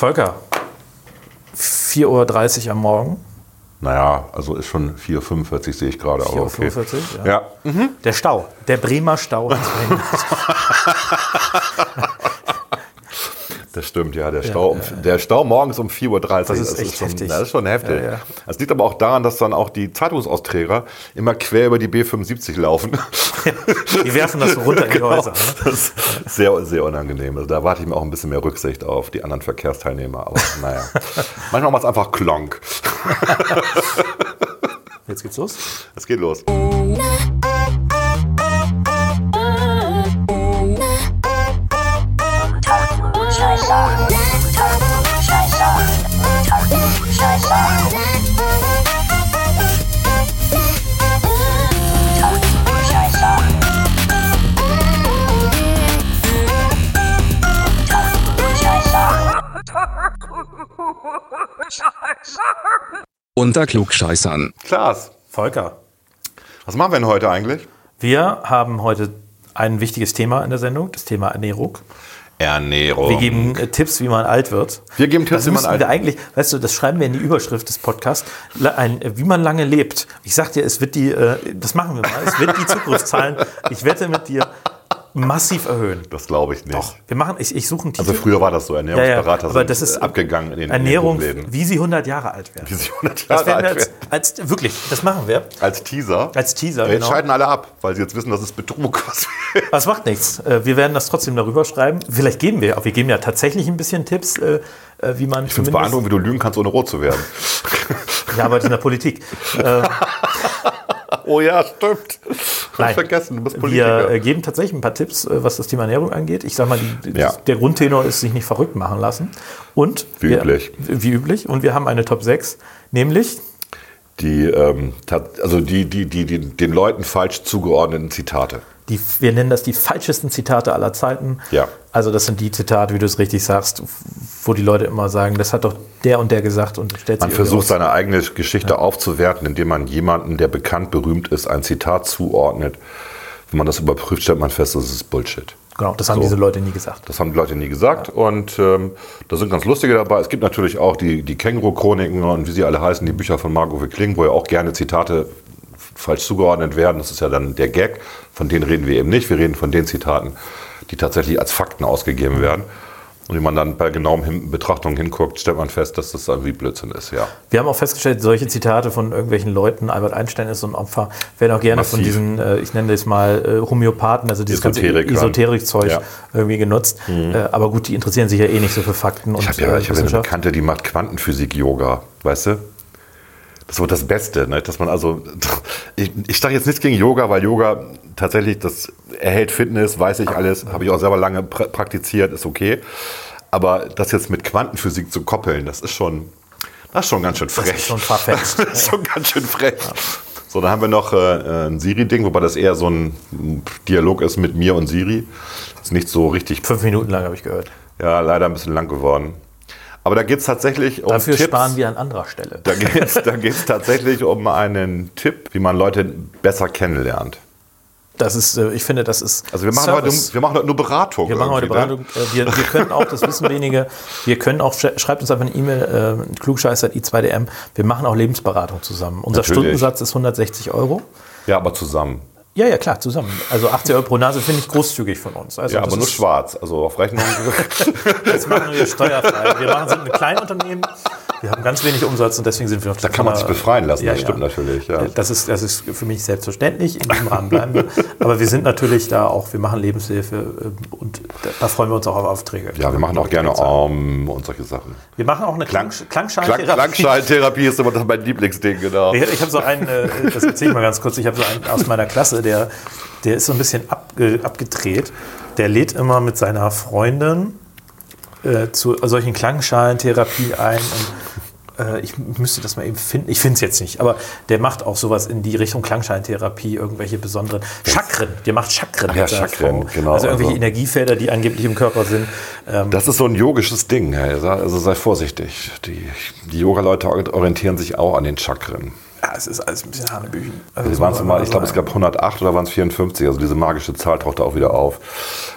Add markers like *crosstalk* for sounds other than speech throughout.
Volker, 4.30 Uhr am Morgen. Naja, also ist schon 4.45 Uhr, sehe ich gerade. 4.45 Uhr, ja. Ja. Der Stau, der Bremer Stau. *laughs* Das stimmt, ja. Der, Stau, um, der Stau morgens um 4.30 Uhr. Das ist echt schon, heftig. Das ist schon heftig. Ja, ja. Das liegt aber auch daran, dass dann auch die Zeitungsausträger immer quer über die B75 laufen. *laughs* Die werfen das so runter in die *laughs* Genau. Häuser. Ne? Das ist sehr, sehr unangenehm. Also da warte ich mir auch ein bisschen mehr Rücksicht auf die anderen Verkehrsteilnehmer. Aber naja, *laughs* manchmal macht es einfach Klonk. Jetzt geht's los. Es geht los. Unter Klugscheißern. Klaas, Volker, was machen wir denn heute eigentlich? wir haben heute ein wichtiges Thema in der Sendung, das Thema Ernährung. Ernährung. Wir geben äh, Tipps, wie man alt wird. Wir geben Tipps, das wie man alt wir eigentlich, weißt du, das schreiben wir in die Überschrift des Podcasts, ein, äh, wie man lange lebt. Ich sag dir, es wird die, äh, das machen wir mal, es wird die *laughs* Zukunftszahlen, ich wette mit dir, massiv erhöhen. Das glaube ich nicht. Doch, wir machen, ich, ich suche einen Titel. Also früher war das so, ja, ja, Ernährungsberater aber sind das ist abgegangen in den, Ernährung, in wie sie 100 Jahre alt werden. Wie sie 100 Das Jahre werden alt als, werden. als, wirklich, das machen wir. Als Teaser. Als Teaser, Ja, jetzt genau. scheiden alle ab, weil sie jetzt wissen, dass es Betrug was Das macht nichts. Äh, Wir werden das trotzdem darüber schreiben. Vielleicht geben wir, aber wir geben ja tatsächlich ein bisschen Tipps, äh, äh, wie man Ich finde es beeindruckend, wie du lügen kannst, ohne rot zu werden. Ich arbeite in der Politik. *laughs* Oh ja, stimmt. Hab Nein. ich vergessen, du bist Wir Politiker. äh, geben tatsächlich ein paar Tipps, äh, was das Thema Ernährung angeht. Ich sag mal, die, Ja. der Grundtenor ist, sich nicht verrückt machen lassen. Und Wie wir, üblich. Wie üblich. Und wir haben eine Top 6, nämlich die, ähm, also die, die, die, die den Leuten falsch zugeordneten Zitate. Die, wir nennen das die falschesten Zitate aller Zeiten. Ja. Also das sind die Zitate, wie du es richtig sagst, wo die Leute immer sagen, das hat doch der und der gesagt und stellt Man versucht seine eigene Geschichte aufzuwerten, indem man jemanden, der bekannt berühmt ist, ein Zitat zuordnet. Wenn man das überprüft, stellt man fest, das ist Bullshit. Genau, das haben So. diese Leute nie gesagt. Das haben die Leute nie gesagt. Und ähm, da sind ganz lustige dabei. Es gibt natürlich auch die, die Känguru-Chroniken und wie sie alle heißen, die Bücher von Margot Kling, wo ja auch gerne Zitate falsch zugeordnet werden. Das ist ja dann der Gag. Von denen reden wir eben nicht. Wir reden von den Zitaten, die tatsächlich als Fakten ausgegeben werden. Und wenn man dann bei genauem Betrachtung hinguckt, stellt man fest, dass das irgendwie Blödsinn ist. Ja. Wir haben auch festgestellt, solche Zitate von irgendwelchen Leuten, Albert Einstein ist so ein Opfer, werden auch gerne von Massiv. diesen, äh, ich nenne das mal äh, Homöopathen, also dieses ganze Esoterikern. Esoterik-Zeug Ja. irgendwie genutzt. Äh, aber gut, die interessieren sich ja eh nicht so für Fakten und Ich habe ja, äh, ich hab ja eine. Bekannte, die macht Quantenphysik-Yoga, weißt du? Das so das Beste, ne? dass man also, ich, ich sage jetzt nichts gegen Yoga, weil Yoga tatsächlich, das erhält Fitness, weiß ich alles, habe ich auch selber lange pra praktiziert, ist okay. Aber das jetzt mit Quantenphysik zu koppeln, das ist schon, das ist schon ganz schön frech. ist schon verfetzt. *laughs* das ist schon ganz schön frech. So, dann haben wir noch äh, ein Siri-Ding, wobei das eher so ein Dialog ist mit mir und Siri. Ist nicht so richtig Fünf Minuten lang habe ich gehört. ja, leider ein bisschen lang geworden. Aber da geht es tatsächlich um Dafür Tipps. sparen wir an anderer Stelle. Da geht es da geht's tatsächlich um einen Tipp, wie man Leute besser kennenlernt. Das ist, äh, ich finde, das ist. Also wir machen, Service. heute, wir machen heute nur Beratung. Wir machen heute ne? Beratung. Äh, Wir, wir können auch, das wissen wenige, wir können auch, sch- schreibt uns einfach eine E-Mail, äh, klugscheißer.i2dm. Wir machen auch Lebensberatung zusammen. Unser Natürlich. Stundensatz ist 160 Euro. Ja, aber zusammen. Ja, ja, klar, zusammen. Also 80 Euro pro Nase finde ich großzügig von uns. Also Ja, aber nur schwarz. Also auf Rechnung. *laughs* Das machen wir steuerfrei. Wir machen, sind ein Kleinunternehmen. Wir haben ganz wenig Umsatz und deswegen sind wir noch da kann man sich befreien lassen, Ja, das ja. stimmt natürlich. Ja. Das ist, das ist für mich selbstverständlich. In diesem Rahmen bleiben wir. Aber wir sind natürlich da auch, wir machen Lebenshilfe äh, und da, freuen wir uns auch auf Aufträge. ja, wir machen auch gerne Arm und solche Sachen. Wir machen auch eine Klang, Klang, Klang, Klangschalltherapie. Klangschalltherapie ist immer das mein Lieblingsding, genau. Ich, ich habe so einen, äh, das erzähle ich mal ganz kurz, ich habe so einen aus meiner Klasse, der, der ist so ein bisschen abge, abgedreht. Der lädt immer mit seiner Freundin äh, zu solchen Klangschalentherapie ein. Und, äh, ich müsste das mal eben finden. Ich finde es jetzt nicht, aber der macht auch sowas in die Richtung Klangschalentherapie, irgendwelche besonderen Chakren. Der macht Chakren. Ach ja, Chakren, genau, Also irgendwelche also- Energiefelder, die angeblich im Körper sind. Ähm, Das ist so ein yogisches Ding, hey. also sei vorsichtig. Die, die Yoga-Leute orientieren sich auch an den Chakren. Ja, es ist alles ein bisschen Hanebüchen. Das muss waren man mal, ich glaube, es gab 108 oder waren es 54. Also diese magische Zahl tauchte auch wieder auf.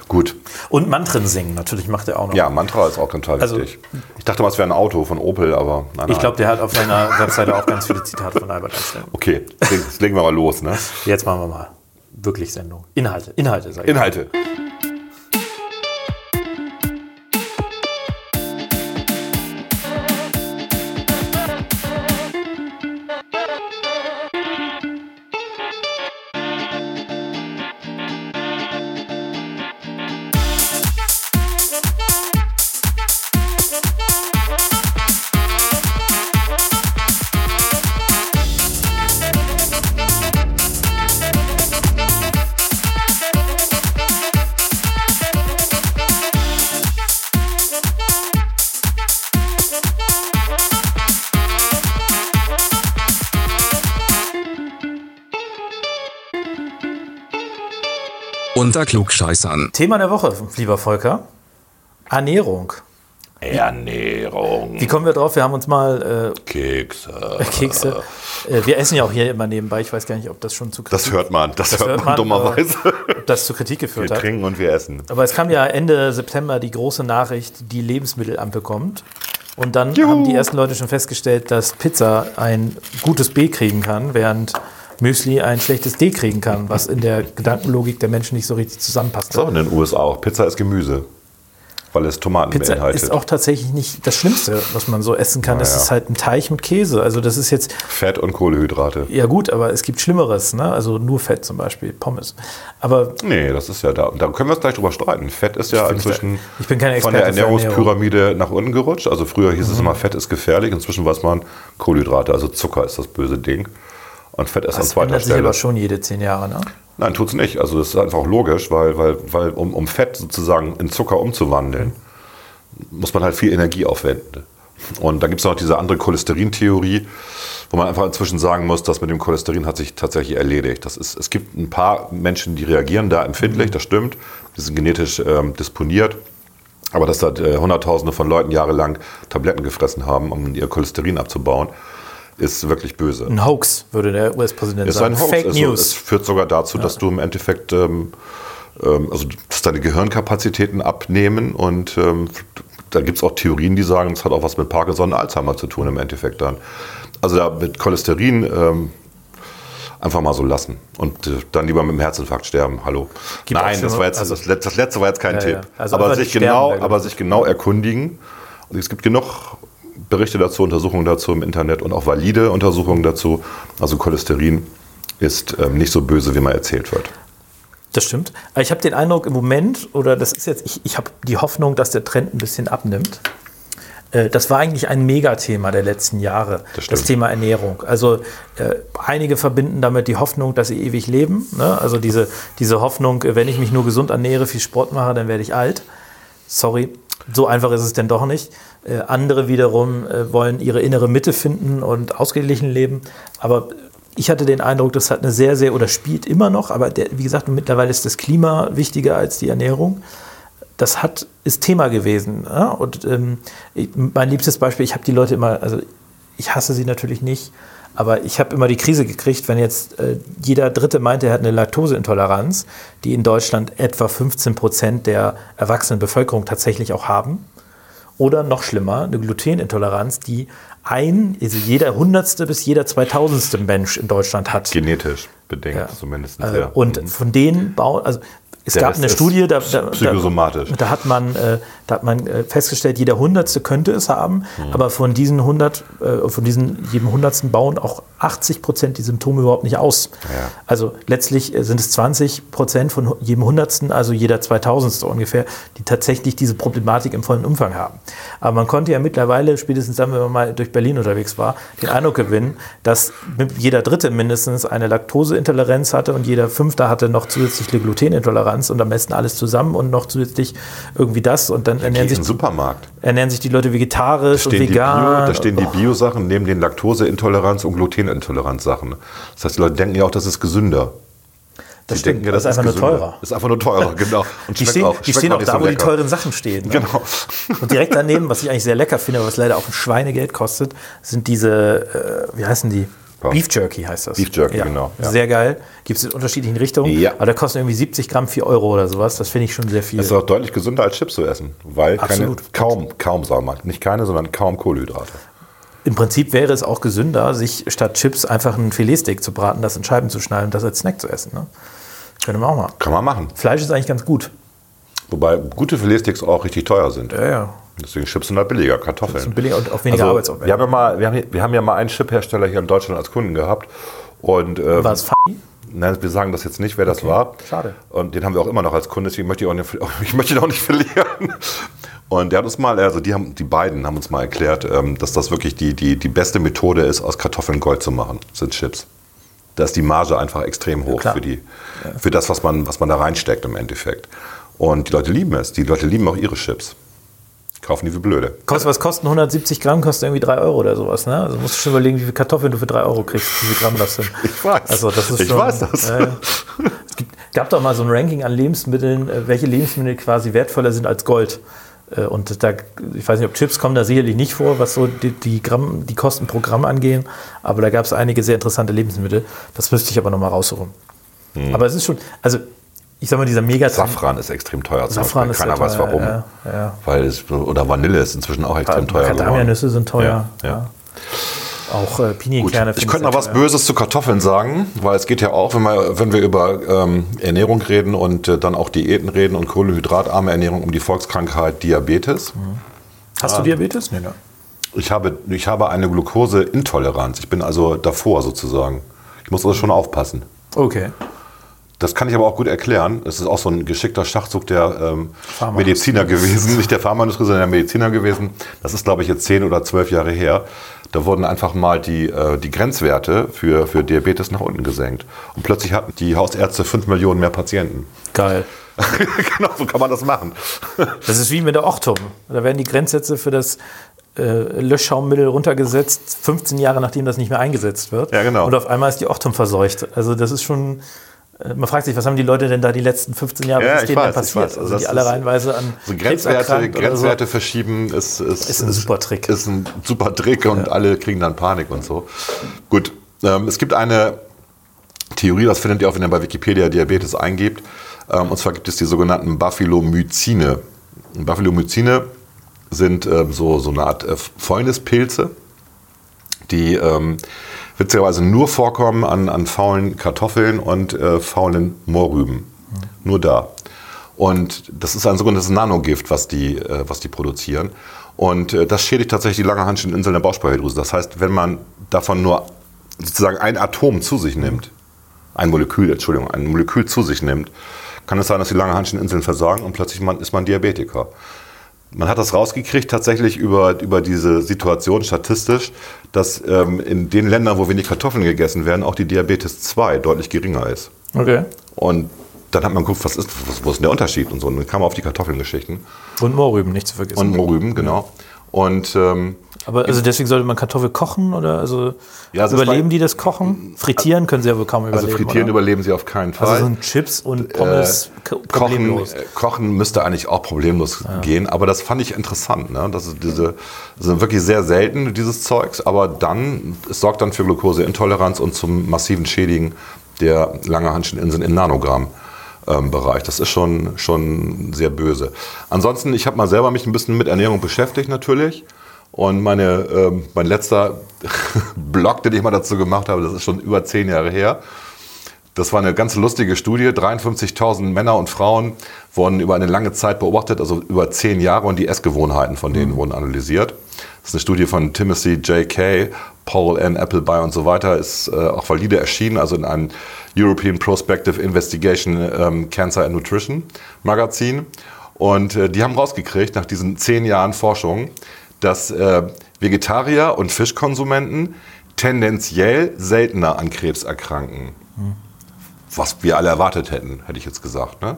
Gut. Und Mantren singen, natürlich macht er auch noch. Ja, Mantra ist auch total Also- wichtig. Ich dachte mal, es wäre ein Auto von Opel, aber nein, Ich glaube, der hat auf seiner Webseite auch ganz viele Zitate von Albert Einstein. Okay, jetzt legen wir mal los. Ne? Jetzt machen wir mal wirklich Sendung. Inhalte, Inhalte, sag ich. Inhalte. Unter Klugscheißern. Thema der Woche, lieber Volker. Ernährung. Ernährung. Wie kommen wir drauf? Wir haben uns mal Kekse. äh, *laughs* Kekse. Äh, wir essen ja auch hier immer nebenbei. Ich weiß gar nicht, ob das schon zu Das hört man, das, hört, hört man, man, dummerweise. ob das zu Kritik Wir geführt hat. trinken und wir essen. Aber es kam ja Ende September die große Nachricht, die Lebensmittelampel kommt. Und dann Juhu. haben die ersten Leute schon festgestellt, dass Pizza ein gutes B kriegen kann, während Müsli ein schlechtes D kriegen kann, was in der Gedankenlogik der Menschen nicht so richtig zusammenpasst. So, in den USA auch. Pizza ist Gemüse. Weil es Tomaten Pizza beinhaltet. ist auch tatsächlich nicht das Schlimmste, was man so essen kann. Das Naja. ist halt ein Teig mit Käse. Also das ist jetzt, Fett und Kohlehydrate. ja gut, aber es gibt Schlimmeres. Ne? Also nur Fett zum Beispiel, Pommes. Aber Nee, das ist ja da. Da können wir uns gleich drüber streiten. Fett ist ja bin inzwischen ich bin kein von der Mhm. Ernährungspyramide nach unten gerutscht. Also früher hieß es immer, Fett ist gefährlich. Inzwischen weiß man, Kohlenhydrate, also Zucker ist das böse Ding. Und Fett ist an das zweiter ändert sich Stelle. aber schon jede zehn Jahre. Ne? Nein, tut's nicht. Also das ist einfach auch logisch, weil, weil, weil um, um Fett sozusagen in Zucker umzuwandeln, muss man halt viel Energie aufwenden. Und dann gibt es noch diese andere Cholesterintheorie, wo man einfach inzwischen sagen muss, dass mit dem Cholesterin hat sich tatsächlich erledigt. Das ist, es gibt ein paar Menschen, die reagieren da empfindlich, das stimmt. Die sind genetisch ähm, disponiert. Aber dass da äh, Hunderttausende von Leuten jahrelang Tabletten gefressen haben, um ihr Cholesterin abzubauen, ist wirklich böse. Ein Hoax, würde der US-Präsident Ist sagen. ein Hoax. Fake also, News. Es führt sogar dazu, dass du im Endeffekt, ähm, ähm, also dass deine Gehirnkapazitäten abnehmen und ähm, da gibt es auch Theorien, die sagen, es hat auch was mit Parkinson und Alzheimer zu tun im Endeffekt dann. Also da mit Cholesterin ähm, einfach mal so lassen und äh, dann lieber mit dem Herzinfarkt sterben. Hallo. Gibt Nein, das war jetzt also- das, letzte, das letzte war jetzt kein Ja, Tipp. ja. Also aber sich genau, aber sich genau erkundigen. Und es gibt genug Berichte dazu, Untersuchungen dazu im Internet und auch valide Untersuchungen dazu. Also Cholesterin ist ähm, nicht so böse, wie man erzählt wird. Das stimmt. Ich habe den Eindruck im Moment, oder das ist jetzt, ich, ich habe die Hoffnung, dass der Trend ein bisschen abnimmt. Äh, Das war eigentlich ein Megathema der letzten Jahre, Das das. Thema Ernährung. Also äh, einige verbinden damit die Hoffnung, dass sie ewig leben. Ne? Also diese, diese Hoffnung, äh, wenn ich mich nur gesund ernähre, viel Sport mache, dann werde ich alt. Sorry, so einfach ist es denn doch nicht. Äh, andere wiederum äh, wollen ihre innere Mitte finden und ausgeglichen leben. Aber ich hatte den Eindruck, das hat eine sehr, sehr, oder spielt immer noch, aber der, wie gesagt, mittlerweile ist das Klima wichtiger als die Ernährung. Das hat, ist Thema gewesen. Ja? Und ähm, ich, mein liebstes Beispiel, ich habe die Leute immer, also ich hasse sie natürlich nicht, aber ich habe immer die Krise gekriegt, wenn jetzt äh, jeder Dritte meinte, er hat eine Laktoseintoleranz, die in Deutschland etwa 15 Prozent der erwachsenen Bevölkerung tatsächlich auch haben. Oder noch schlimmer, eine Glutenintoleranz, die ein, also jeder hundertste bis jeder zweitausendste Mensch in Deutschland hat. Genetisch bedingt Ja. zumindest. Äh, ja. Und von denen bauen, also es Der gab Rest eine Studie, da, da, psychosomatisch. Da, da hat man, äh, da hat man äh, festgestellt, jeder Hundertste könnte es haben, Mhm. aber von diesen 100, äh, von diesen jedem Hundertsten bauen auch 80 Prozent die Symptome überhaupt nicht aus. Ja. Also letztlich äh, sind es 20 Prozent von jedem Hundertsten, also jeder Zweitausendste ungefähr, die tatsächlich diese Problematik im vollen Umfang haben. Aber man konnte ja mittlerweile, spätestens dann, wenn man mal durch Berlin unterwegs war, den Eindruck gewinnen, dass jeder Dritte mindestens eine Laktoseintoleranz hatte und jeder Fünfte hatte noch zusätzlich eine Glutenintoleranz und am besten alles zusammen und noch zusätzlich irgendwie das und dann ernähren Geh in sich, Supermarkt. ernähren sich die Leute vegetarisch und die Bio, vegan. da stehen die Bio-Sachen neben den Laktoseintoleranz- und Glutenintoleranz-Sachen. Das heißt, die Leute denken ja auch, das ist gesünder. das Die denken ja, das ist einfach nur gesünder. teurer. Ist einfach nur teurer, *laughs* genau. Und Die stehen, auch, die stehen auch da, so wo die teuren Sachen stehen. Ne? Genau. Und direkt daneben, was ich eigentlich sehr lecker finde, was leider auch ein Schweinegeld kostet, sind diese, äh, wie heißen die? Beef Jerky heißt das. Beef Jerky, genau, ja. Sehr geil. Gibt es in unterschiedlichen Richtungen. Ja. Aber da kosten irgendwie 70 Gramm 4 Euro oder sowas. Das finde ich schon sehr viel. Das ist auch deutlich gesünder als Chips zu essen, weil keine, kaum, kaum, mal, nicht keine, sondern kaum Kohlenhydrate. Im Prinzip wäre es auch gesünder, sich statt Chips einfach ein Filetsteak zu braten, das in Scheiben zu schneiden und das als Snack zu essen. Ne? Können wir auch mal. Kann man machen. Fleisch ist eigentlich ganz gut. Wobei gute Filetsteaks auch richtig teuer sind. Ja, ja. Deswegen Chips sind halt billiger, Kartoffeln. Sind billiger und auch weniger Also, Arbeitsaufwand. wir, haben ja mal, wir, haben, wir haben ja mal einen Chip-Hersteller hier in Deutschland als Kunden gehabt. Und ähm, War es funny? nein, wir sagen das jetzt nicht, wer das war. schade. Und den haben wir auch immer noch als Kunde, deswegen möchte ich, auch nicht, *laughs* ich möchte ihn auch nicht verlieren. Und der hat uns mal, also die, haben, die beiden haben uns mal erklärt, ähm, dass das wirklich die, die, die beste Methode ist, aus Kartoffeln Gold zu machen, sind Chips. Da ist die Marge einfach extrem hoch klar. für, die, für das, was man, was man da reinsteckt im Endeffekt. Und die Leute lieben es. Die Leute lieben auch ihre Chips. Kaufen die wie blöde. Kostet, was kosten 170 Gramm? Kostet irgendwie 3 Euro oder sowas. Ne? Also musst du schon überlegen, wie viele Kartoffeln du für 3 Euro kriegst, wie viel Gramm das sind. *laughs* Ich weiß. Also das ist Ich schon, weiß das. Äh, es gibt, gab doch mal so ein Ranking an Lebensmitteln, äh, welche Lebensmittel quasi wertvoller sind als Gold. Äh, Und da, ich weiß nicht, ob Chips kommen da sicherlich nicht vor, was so die, die, Gramm, die Kosten pro Gramm angehen. Aber da gab es einige sehr interessante Lebensmittel. Das müsste ich aber noch mal raussuchen. Hm. Aber es ist schon, also ich sag mal, dieser mega Safran ist extrem teuer. Safran ist Keiner sehr weiß teuer, warum. ja, ja. Weil es, oder Vanille ist inzwischen auch extrem teuer. Macadamia-Nüsse sind teuer. Ja. Auch äh, Gut, Pinienkerne. ich könnte noch was teuer. Böses zu Kartoffeln sagen, weil es geht ja auch, wenn wir, wenn wir über ähm, Ernährung reden und äh, dann auch Diäten reden und kohlenhydratarme Ernährung um die Volkskrankheit Diabetes. Hast du Diabetes? Nee, ne. Ich habe, ich habe eine Glukoseintoleranz. Ich bin also davor sozusagen. Ich muss also schon aufpassen. Okay. Das kann ich aber auch gut erklären. Es ist auch so ein geschickter Schachzug der ähm, Mediziner gewesen, nicht der Pharmaindustrie, sondern der Mediziner gewesen. Das ist, glaube ich, jetzt zehn oder zwölf Jahre her. Da wurden einfach mal die, äh, die Grenzwerte für, für Diabetes nach unten gesenkt. Und plötzlich hatten die Hausärzte fünf Millionen mehr Patienten. Geil. *laughs* genau, so kann man das machen. Das ist wie mit der Ochtum. Da werden die Grenzsätze für das äh, Löschschaummittel runtergesetzt, 15 Jahre nachdem das nicht mehr eingesetzt wird. Ja, genau. Und auf einmal ist die Ochtum verseucht. Also das ist schon. Äh, Man fragt sich, was haben die Leute denn da die letzten 15 Jahre Ja, was ist denen weiß, passiert? Also Also die alle reihenweise an So Grenzwerte, Grenzwerte verschieben ist, ist, Ist ein super Trick. Ist ein super Trick und alle kriegen dann Panik und so. Gut, ähm, es gibt eine Theorie, das findet ihr auch, wenn ihr bei Wikipedia Diabetes eingebt. Ähm, und zwar gibt es die sogenannten Baphyomycine. Baphyomycine sind ähm, so, so eine Art äh, Fäulnispilze, die ähm, witzigerweise nur vorkommen an, an faulen Kartoffeln und äh, faulen Mohrrüben. Nur da. Und das ist ein sogenanntes Nanogift, was die, äh, was die produzieren. Und äh, das schädigt tatsächlich die Langerhanschen Inseln der Bauchspeicheldrüse. Das heißt, wenn man davon nur sozusagen ein Atom zu sich nimmt, ein Molekül, Entschuldigung, ein Molekül zu sich nimmt, kann es sein, dass die Langerhanschen Inseln versagen und plötzlich man, ist man Diabetiker. Man hat das rausgekriegt tatsächlich über, über diese Situation statistisch, dass ähm, in den Ländern, wo wenig Kartoffeln gegessen werden, auch die Diabetes 2 deutlich geringer ist. Okay. Und dann hat man geguckt, was ist, was, wo ist denn der Unterschied und so. Und dann kam man auf die Kartoffelgeschichten Und Mohrrüben, nicht zu vergessen. und Mohrrüben, genau. Und ähm, Aber also deswegen sollte man Kartoffel kochen oder also Ja, also überleben die das Kochen? Frittieren können sie ja wohl kaum also überleben. frittieren oder? überleben sie auf keinen Fall. Also so ein Chips und Pommes ko- Kochen, problemlos. äh, Kochen müsste eigentlich auch problemlos gehen, aber das fand ich interessant. Ne? Das, ist diese, sind wirklich sehr selten, dieses Zeugs, aber dann, es sorgt dann für Glukoseintoleranz und zum massiven Schädigen der Langerhanscheninseln im Nanogramm. ähm, Bereich. Das ist schon, schon sehr böse. Ansonsten, ich habe mal selber mich ein bisschen mit Ernährung beschäftigt natürlich. Und meine, ähm, mein letzter *laughs* Blog, den ich mal dazu gemacht habe, das ist schon über zehn Jahre her. Das war eine ganz lustige Studie. 53.000 Männer und Frauen wurden über eine lange Zeit beobachtet, also über zehn Jahre, und die Essgewohnheiten von denen wurden analysiert. Das ist eine Studie von Timothy J. Kay, Paul N. Appleby und so weiter, ist äh, auch valide erschienen, also in einem European Prospective Investigation ähm, Cancer and Nutrition Magazin. Und äh, die haben rausgekriegt, nach diesen zehn Jahren Forschung, dass äh, Vegetarier und Fischkonsumenten tendenziell seltener an Krebs erkranken was wir alle erwartet hätten, hätte ich jetzt gesagt. Ne?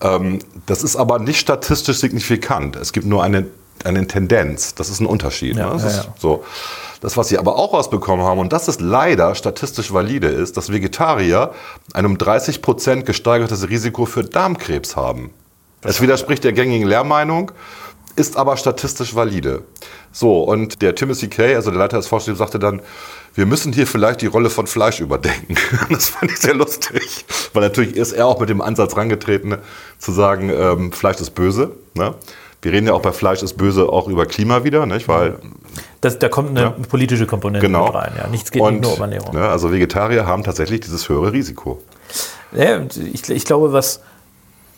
Ähm, das ist aber nicht statistisch signifikant. Es gibt nur eine, eine Tendenz. Das ist ein Unterschied. Ja, ne? das, ja, ja. So. das, was sie aber auch rausbekommen haben, und das ist leider statistisch valide, ist, dass Vegetarier ein um 30 Prozent gesteigertes Risiko für Darmkrebs haben. Es widerspricht der gängigen Lehrmeinung. Ist aber statistisch valide. So, und der Timothy Kay, also der Leiter des Forschungsteams, sagte dann, wir müssen hier vielleicht die Rolle von Fleisch überdenken. *laughs* Das fand ich sehr lustig, weil natürlich ist er auch mit dem Ansatz rangetreten, zu sagen, ähm, Fleisch ist böse. Ne? Wir reden ja auch bei Fleisch ist böse auch über Klima wieder, nicht? weil Das, da kommt eine Ja. politische Komponente genau. mit rein. Ja. Nichts geht und, nicht nur um Ernährung. Ne, also Vegetarier haben tatsächlich dieses höhere Risiko. Ja, ich, ich glaube, was,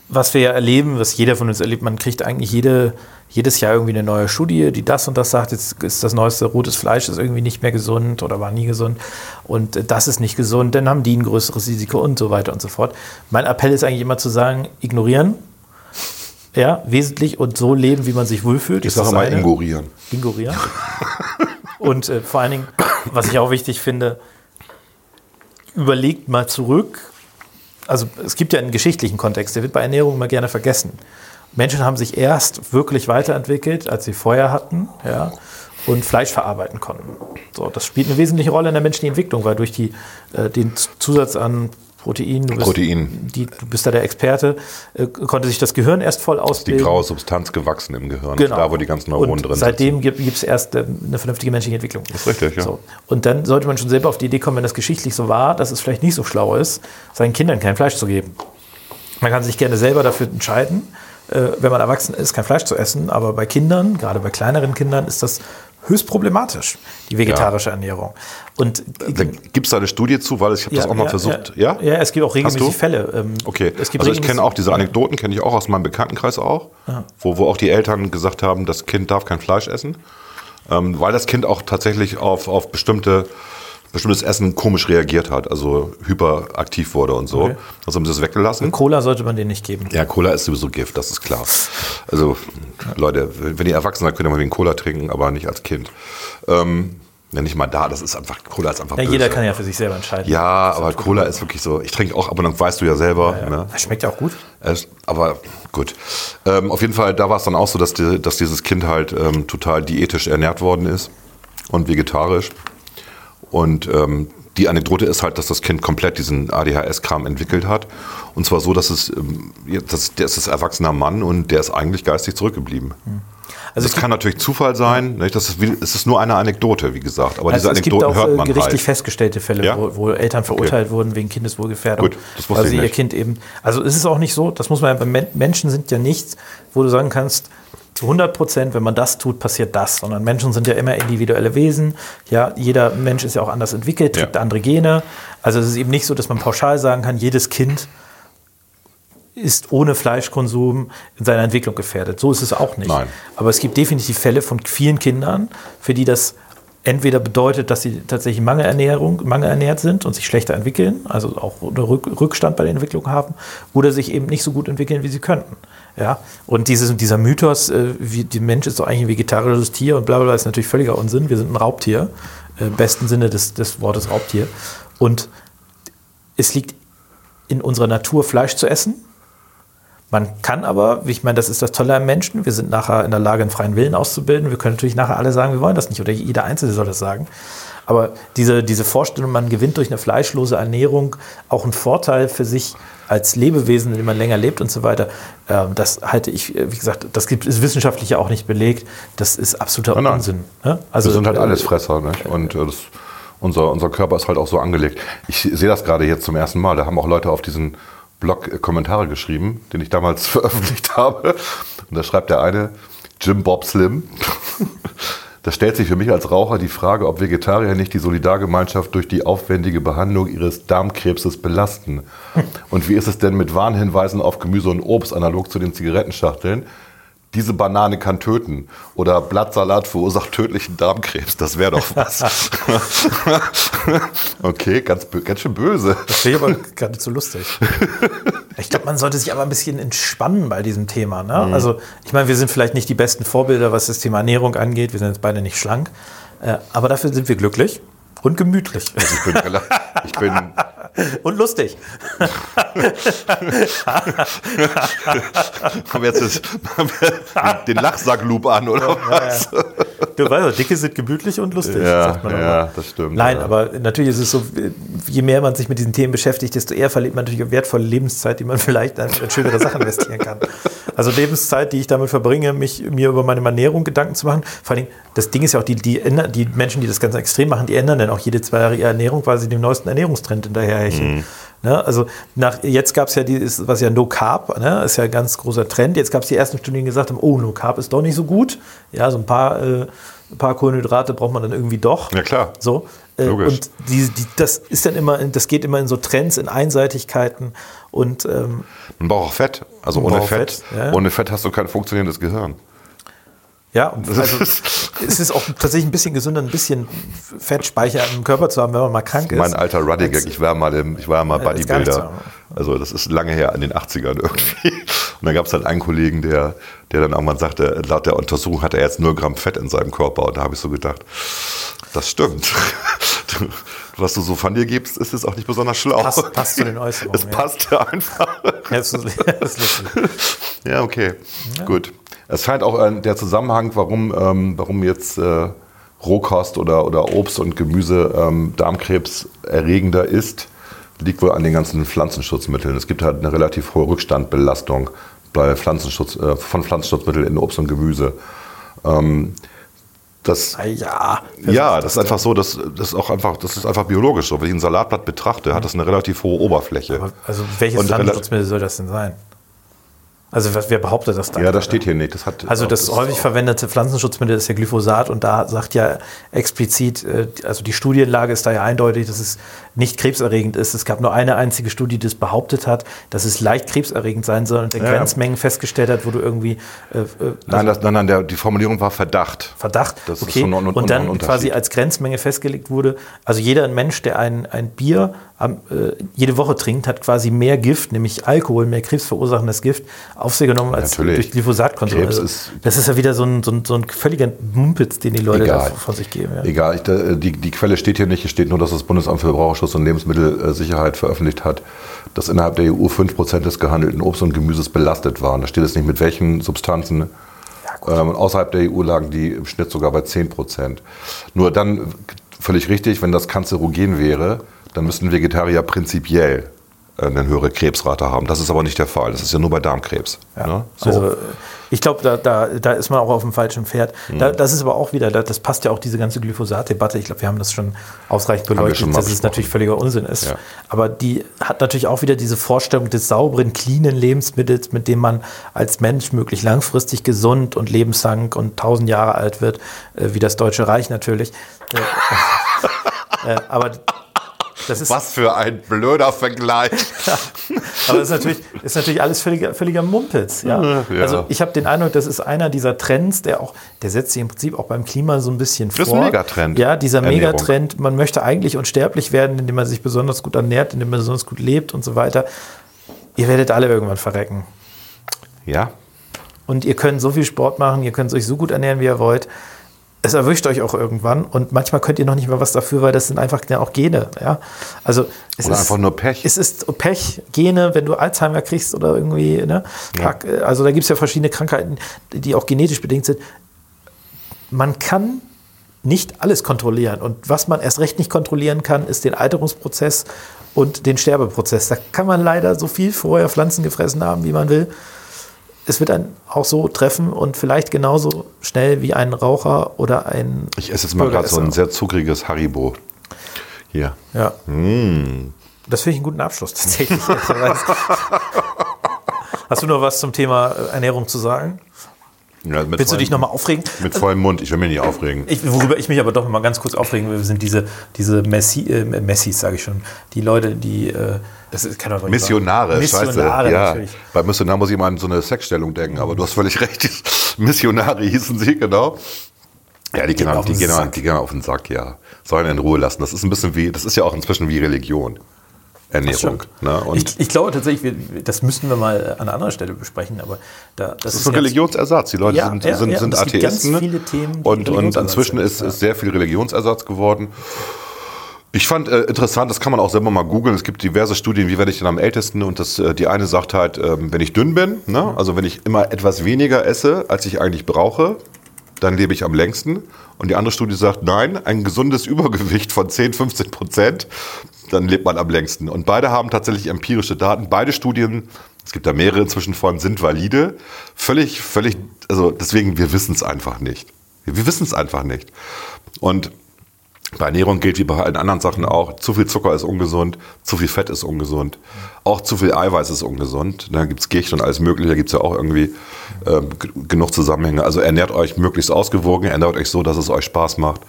was wir ja erleben, was jeder von uns erlebt, man kriegt eigentlich jede, jedes Jahr irgendwie eine neue Studie, die das und das sagt, jetzt ist das neueste rotes Fleisch ist irgendwie nicht mehr gesund oder war nie gesund und äh, das ist nicht gesund, dann haben die ein größeres Risiko und so weiter und so fort. Mein Appell ist eigentlich immer zu sagen, ignorieren, ja, wesentlich und so leben, wie man sich wohlfühlt. Ich sage mal eine. ingorieren. Ingorieren. *laughs* Und äh, vor allen Dingen, was ich auch wichtig finde, überlegt mal zurück. Also es gibt ja einen geschichtlichen Kontext, der wird bei Ernährung immer gerne vergessen. Menschen haben sich erst wirklich weiterentwickelt, als sie Feuer hatten ja, und Fleisch verarbeiten konnten. So, das spielt eine wesentliche Rolle in der menschlichen Entwicklung, weil durch die, äh, den Zusatz an Protein, du bist, Protein. Die, du bist da der Experte, äh, konnte sich das Gehirn erst voll Die ausbilden. graue Substanz gewachsen im Gehirn, Genau. da wo die ganzen Neuronen und drin seitdem gibt es erst äh, eine vernünftige menschliche Entwicklung. Das ist richtig, ja. So. Und dann sollte man schon selber auf die Idee kommen, wenn das geschichtlich so war, dass es vielleicht nicht so schlau ist, seinen Kindern kein Fleisch zu geben. Man kann sich gerne selber dafür entscheiden, äh, wenn man erwachsen ist, kein Fleisch zu essen. Aber bei Kindern, gerade bei kleineren Kindern, ist das höchst problematisch, die vegetarische Ernährung. Und Gibt es da eine Studie zu? Weil ich habe das auch mal versucht. Ja? Ja, es gibt auch regelmäßig? Fälle. Ähm, Okay, also ich kenne auch diese Anekdoten, kenne ich auch aus meinem Bekanntenkreis auch, wo, wo auch die Eltern gesagt haben, das Kind darf kein Fleisch essen, ähm, weil das Kind auch tatsächlich auf, auf bestimmte, bestimmtes Essen komisch reagiert hat, also hyperaktiv wurde und so. Okay. Also haben sie das weggelassen. Cola sollte man denen nicht geben. Ja, Cola ist sowieso Gift, das ist klar. Also, Leute, wenn ihr erwachsen seid, könnt ihr mal wegen Cola trinken, aber nicht als Kind. Ähm, ja, nicht mal da, das ist einfach, Cola ist einfach Ja, böse. jeder kann ja für sich selber entscheiden. Ja, aber Cola ist wirklich so, ich trinke auch ab und an, weißt du ja selber. Ne? Das schmeckt ja auch gut. Es, aber gut. Ähm, auf jeden Fall, da war es dann auch so, dass, die, dass dieses Kind halt ähm, total diätisch ernährt worden ist und vegetarisch. Und ähm, die Anekdote ist halt, dass das Kind komplett diesen ADHS-Kram entwickelt hat. Und zwar so, dass es, ähm, das, der ist ein erwachsener Mann und der ist eigentlich geistig zurückgeblieben. Also das kann natürlich Zufall sein. Nicht? Das ist, es ist nur eine Anekdote, wie gesagt. Aber Also diese es gibt Anekdoten auch hört äh, man gerichtlich halt. festgestellte Fälle, Ja? wo, wo Eltern verurteilt wurden wegen Kindeswohlgefährdung. Gut, das wusste weil sie ihr. Kind eben. Also es ist auch nicht so, das muss man ja, Menschen sind ja nichts, wo du sagen kannst, zu 100 Prozent, wenn man das tut, passiert das. Sondern Menschen sind ja immer individuelle Wesen. Ja, jeder Mensch ist ja auch anders entwickelt, Ja. trägt andere Gene. Also es ist eben nicht so, dass man pauschal sagen kann, jedes Kind ist ohne Fleischkonsum in seiner Entwicklung gefährdet. So ist es auch nicht. Nein. Aber es gibt definitiv Fälle von vielen Kindern, für die das entweder bedeutet, dass sie tatsächlich Mangelernährung, mangelernährt sind und sich schlechter entwickeln, also auch Rückstand bei der Entwicklung haben, oder sich eben nicht so gut entwickeln, wie sie könnten. Ja? Und dieses, dieser Mythos, äh, wie, der Mensch ist doch eigentlich ein vegetarisches Tier und bla bla bla, ist natürlich völliger Unsinn. Wir sind ein Raubtier, äh, im besten Sinne des, des Wortes Raubtier. Und es liegt in unserer Natur, Fleisch zu essen. Man kann aber, ich meine, das ist das Tolle am Menschen, wir sind nachher in der Lage, einen freien Willen auszubilden. Wir können natürlich nachher alle sagen, wir wollen das nicht oder jeder Einzelne soll das sagen. Aber diese, diese Vorstellung, man gewinnt durch eine fleischlose Ernährung auch einen Vorteil für sich als Lebewesen, in dem man länger lebt und so weiter, ähm, das halte ich, äh, wie gesagt, das gibt, ist wissenschaftlich ja auch nicht belegt. Das ist absoluter Nein, nein. Unsinn. Ne? Also, wir sind halt äh, Allesfresser. Nicht? Und äh, das, unser, unser Körper ist halt auch so angelegt. Ich sehe das gerade jetzt zum ersten Mal. Da haben auch Leute auf diesen Blog äh, Kommentare geschrieben, den ich damals *laughs* veröffentlicht habe. Und da schreibt der eine, Jim Bob Slim. *laughs* Da stellt sich für mich als Raucher die Frage, ob Vegetarier nicht die Solidargemeinschaft durch die aufwendige Behandlung ihres Darmkrebses belasten. Und wie ist es denn mit Warnhinweisen auf Gemüse und Obst analog zu den Zigarettenschachteln? Diese Banane kann töten oder Blattsalat verursacht tödlichen Darmkrebs. Das wäre doch was. *laughs* okay, ganz, ganz schön böse. Das finde ich aber so lustig. Ich glaube, man sollte sich aber ein bisschen entspannen bei diesem Thema. Ne? Mhm. Also, ich meine, wir sind vielleicht nicht die besten Vorbilder, was das Thema Ernährung angeht. Wir sind jetzt beide nicht schlank. Äh, aber dafür sind wir glücklich und gemütlich. Ich bin, ich bin Und lustig. *laughs* Haben wir jetzt das, den Lachsack-Loop an, oder was? Du weißt, doch, Dicke sind gemütlich und lustig, Ja, sagt man immer. ja, das stimmt. Nein, ja. aber natürlich ist es so, je mehr man sich mit diesen Themen beschäftigt, desto eher verliert man natürlich wertvolle Lebenszeit, die man *laughs* vielleicht in schönere Sachen investieren kann. Also Lebenszeit, die ich damit verbringe, mich mir über meine Ernährung Gedanken zu machen. Vor allem, das Ding ist ja auch, die, die, ändern- die Menschen, die das ganz extrem machen, die ändern dann auch jede zwei Jahre ihre Ernährung, weil sie dem neuesten Ernährungstrend hinterherhecheln. Ne? Also nach, jetzt gab es ja dieses, was ja No Carb, ne? ist ja ein ganz großer Trend. Jetzt gab es die ersten Studien, die gesagt haben, oh, No Carb ist doch nicht so gut. Ja, so ein paar, äh, ein paar Kohlenhydrate braucht man dann irgendwie doch. Ja, klar. So. Äh, Logisch. Und die, die, das ist dann immer, das geht immer in so Trends, in Einseitigkeiten und ähm, Man braucht auch Fett. Also ohne Fett, Fett, ja. ohne Fett hast du kein funktionierendes Gehirn. Ja, also es ist auch tatsächlich ein bisschen gesünder, ein bisschen Fettspeicher im Körper zu haben, wenn man mal krank ist. Mein alter Running Gag, ich war mal, im, ich war mal Äh, Bodybuilder. Also das ist lange her, in den 80ern irgendwie. Und dann gab es dann einen Kollegen, der, der dann irgendwann sagte, laut der Untersuchung hatte er jetzt 0 Gramm Fett in seinem Körper. Und da habe ich so gedacht, das stimmt. *laughs* Was du so von dir gibst, ist jetzt auch nicht besonders schlau. Passt- passt zu den *laughs* Äußerungen, Es ja. passt ja einfach. Ja, das ist, *laughs* das ist. Ja, okay. Gut. Es scheint auch äh, der Zusammenhang, warum, ähm, warum jetzt äh, Rohkost oder, oder Obst und Gemüse ähm, Darmkrebs erregender ist, liegt wohl an den ganzen Pflanzenschutzmitteln. Es gibt halt eine relativ hohe Rückstandbelastung bei Pflanzenschutz, äh, von Pflanzenschutzmitteln in Obst und Gemüse. Ähm, das, Ah, Ja, ja, sagt das ist einfach so, das, das ist auch einfach, das ist einfach biologisch so. Wenn ich ein Salatblatt betrachte, hat das eine relativ hohe Oberfläche. Aber Also welches Pflanzenschutzmittel soll das denn sein? Also wer behauptet das dann? Ja, das steht hier nicht. Das hat, Also das ist häufig verwendete Pflanzenschutzmittel ist ja Glyphosat und da sagt ja explizit, äh, also die Studienlage ist da ja eindeutig, dass es nicht krebserregend ist. Es gab nur eine einzige Studie, die es behauptet hat, dass es leicht krebserregend sein soll und der Ja, ja. Grenzmengen festgestellt hat, wo du irgendwie äh, äh, Nein, das, nein, nein der, die Formulierung war Verdacht. Verdacht, Das ist okay, schon ein- und dann quasi als Grenzmenge festgelegt wurde, also jeder Mensch, der ein, ein Bier jede Woche trinkt, hat quasi mehr Gift, nämlich Alkohol, mehr krebsverursachendes Gift auf sich genommen als Natürlich. durch Glyphosatkonsum. Also, das ist ja wieder so ein, so ein, so ein völliger Mumpitz, den die Leute da Egal. von sich geben. Ja. Egal, ich, da, die, die Quelle steht hier nicht. Hier steht nur, dass das Bundesamt für Verbraucherschutz und Lebensmittelsicherheit veröffentlicht hat, dass innerhalb der EU 5% des gehandelten Obst und Gemüses belastet waren. Da steht es nicht mit welchen Substanzen. gut. ähm, außerhalb der EU lagen die im Schnitt sogar bei 10%. Nur dann, völlig richtig, wenn das kanzerogen wäre, dann müssten Vegetarier prinzipiell äh, eine höhere Krebsrate haben. Das ist aber nicht der Fall. Das ist ja nur bei Darmkrebs. Ne? So. Also ich glaube, da, da, da ist man auch auf dem falschen Pferd. Mhm. Da, das ist aber auch wieder, da, das passt ja auch diese ganze Glyphosat-Debatte. Ich glaube, wir haben das schon ausreichend beleuchtet, schon dass es besprochen. natürlich völliger Unsinn ist. Ja. Aber die hat natürlich auch wieder diese Vorstellung des sauberen, cleanen Lebensmittels, mit dem man als Mensch möglichst langfristig gesund und lebenslang und tausend Jahre alt wird, äh, wie das Deutsche Reich natürlich. Äh, *laughs* äh, aber das Was für ein blöder Vergleich. *laughs* aber das ist natürlich, ist natürlich alles völliger, völliger Mumpitz. Ja? Ja. Also ich habe den Eindruck, das ist einer dieser Trends, der auch, der setzt sich im Prinzip auch beim Klima so ein bisschen vor. Das ist ein Megatrend. Ja, dieser Ernährung. Megatrend, man möchte eigentlich unsterblich werden, indem man sich besonders gut ernährt, indem man besonders gut lebt und so weiter. Ihr werdet alle irgendwann verrecken. Ja, Und ihr könnt so viel Sport machen, ihr könnt euch so gut ernähren, wie ihr wollt. Es erwischt euch auch irgendwann und manchmal könnt ihr noch nicht mal was dafür, weil das sind einfach ja auch Gene. Ja? Also es Oder ist einfach nur Pech. Es ist Pech, Gene, wenn du Alzheimer kriegst oder irgendwie, ne? Park- Also da gibt es ja verschiedene Krankheiten, die auch genetisch bedingt sind. Man kann nicht alles kontrollieren. Und was man erst recht nicht kontrollieren kann, ist den Alterungsprozess und den Sterbeprozess. Da kann man leider so viel vorher Pflanzen gefressen haben, wie man will. Es wird einen auch so treffen und vielleicht genauso schnell wie ein Raucher oder ein. ich esse jetzt mal gerade so ein sehr zuckriges Haribo. Hier. Ja. Mm. Das finde ich einen guten Abschluss tatsächlich. *laughs* ehrlicherweise. Hast du noch was zum Thema äh, Ernährung zu sagen? Ja, Willst du dich nochmal aufregen? Mit vollem Mund, ich will mich nicht aufregen. Ich, worüber ich mich aber doch mal ganz kurz aufregen will, sind diese, diese Messi, äh, Messis, sage ich schon. Die Leute, die. Äh, das ist, kann nicht Missionare, wahr- scheiße. Missionare, ja. natürlich. Bei Missionar muss ich mal an so eine Sexstellung denken, aber du hast völlig *laughs* recht. Missionare hießen sie, genau. Ja, die gehen, auf die, gehen, die gehen auf den Sack, ja. Sollen in Ruhe lassen. Das ist ein bisschen wie, das ist ja auch inzwischen wie Religion. Ernährung. Ne? Ich, ich glaube tatsächlich, wir, das müssten wir mal an anderer Stelle besprechen, aber da, das, das ist ein ganz- Religionsersatz. Die Leute Ja, sind, ja, sind, ja, sind Atheisten. viele Themen, und, und inzwischen ist, ist sehr viel Religionsersatz geworden. Ich fand äh, interessant, das kann man auch selber mal googeln. Es gibt diverse Studien, wie werde ich denn am ältesten? Und das, äh, die eine sagt halt, ähm, wenn ich dünn bin, ne? also wenn ich immer etwas weniger esse, als ich eigentlich brauche, dann lebe ich am längsten. Und die andere Studie sagt, nein, ein gesundes Übergewicht von 10, 15 Prozent, dann lebt man am längsten. Und beide haben tatsächlich empirische Daten. Beide Studien, es gibt da mehrere inzwischen von, sind valide. Völlig, völlig, also deswegen, wir wissen es einfach nicht. Wir wissen es einfach nicht. Und bei Ernährung gilt wie bei allen anderen Sachen auch, zu viel Zucker ist ungesund, zu viel Fett ist ungesund, auch zu viel Eiweiß ist ungesund. Da gibt es Gicht und alles mögliche, da gibt es ja auch irgendwie äh, genug Zusammenhänge. Also ernährt euch möglichst ausgewogen, ernährt euch so, dass es euch Spaß macht,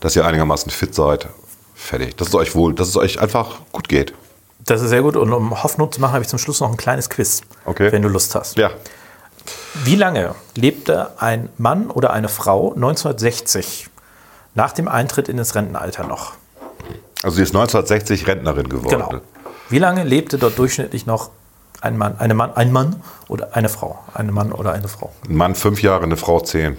dass ihr einigermaßen fit seid. Fertig. Dass es euch wohl, dass es euch einfach gut geht. Das ist sehr gut. Und um Hoffnung zu machen, habe ich zum Schluss noch ein kleines Quiz, Okay. wenn du Lust hast. Ja. Wie lange lebte ein Mann oder eine Frau 1960 nach dem Eintritt in das Rentenalter noch? Also sie ist 1960 Rentnerin geworden. Genau. Wie lange lebte dort durchschnittlich noch ein Mann, eine Mann, ein Mann oder eine Frau? Ein Mann oder eine Frau? Ein Mann fünf Jahre, eine Frau zehn.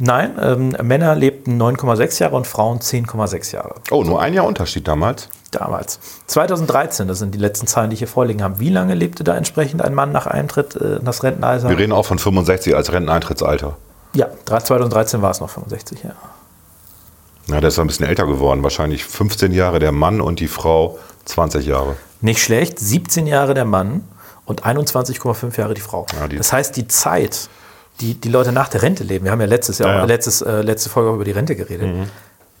Nein, ähm, Männer lebten 9,6 Jahre und Frauen 10,6 Jahre. Oh, nur ein Jahr Unterschied damals. Damals. 2013, das sind die letzten Zahlen, die hier vorliegen haben. Wie lange lebte da entsprechend ein Mann nach Eintritt äh, in das Rentenalter? Wir reden auch von 65 als Renteneintrittsalter. Ja, drei- 2013 war es noch 65, ja. Ja, der ist ein bisschen älter geworden. Wahrscheinlich 15 Jahre der Mann und die Frau 20 Jahre. Nicht schlecht, 17 Jahre der Mann und 21,5 Jahre die Frau. Ja, die- das heißt, die Zeit, die die Leute nach der Rente leben, wir haben ja letztes Jahr, Ja, ja. Letztes, äh, letzte Folge auch über die Rente geredet,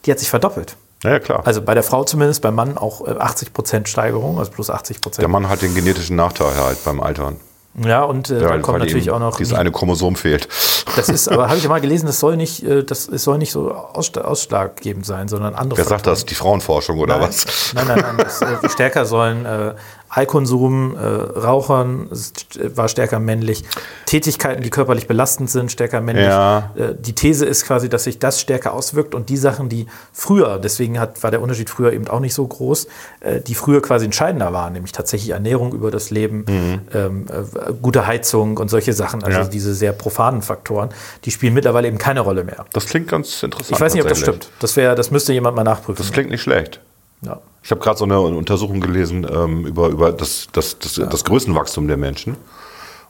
die hat sich verdoppelt. Ja, ja, klar. Also bei der Frau zumindest, beim Mann auch äh, 80 Prozent Steigerung, also plus 80 Prozent. der Mann hat den genetischen Nachteil halt beim Altern. Ja, und äh, dann kommt natürlich auch noch. Dieses eine Chromosom fehlt. Das ist, aber habe ich ja mal gelesen, das soll nicht, äh, das soll nicht so ausschla- ausschlaggebend sein, sondern andere Wer sagt das? Die Frauenforschung oder Nein, was? nein, nein, nein. Das, äh, stärker sollen äh, Alkonsum, äh, Rauchern äh, war stärker männlich. Tätigkeiten, die körperlich belastend sind, stärker männlich. Ja. Äh, die These ist quasi, dass sich das stärker auswirkt und die Sachen, die früher, deswegen hat, war der Unterschied früher eben auch nicht so groß, äh, die früher quasi entscheidender waren, nämlich tatsächlich Ernährung über das Leben, ähm, äh, gute Heizung und solche Sachen, also Mhm. Ja. diese sehr profanen Faktoren, die spielen mittlerweile eben keine Rolle mehr. Das klingt ganz interessant. Ich weiß nicht, ob das stimmt. Das, wär, das müsste jemand mal nachprüfen. Das klingt nicht schlecht. ja. Ich habe gerade so eine Untersuchung gelesen ähm, über, über das, das, das, das Größenwachstum der Menschen.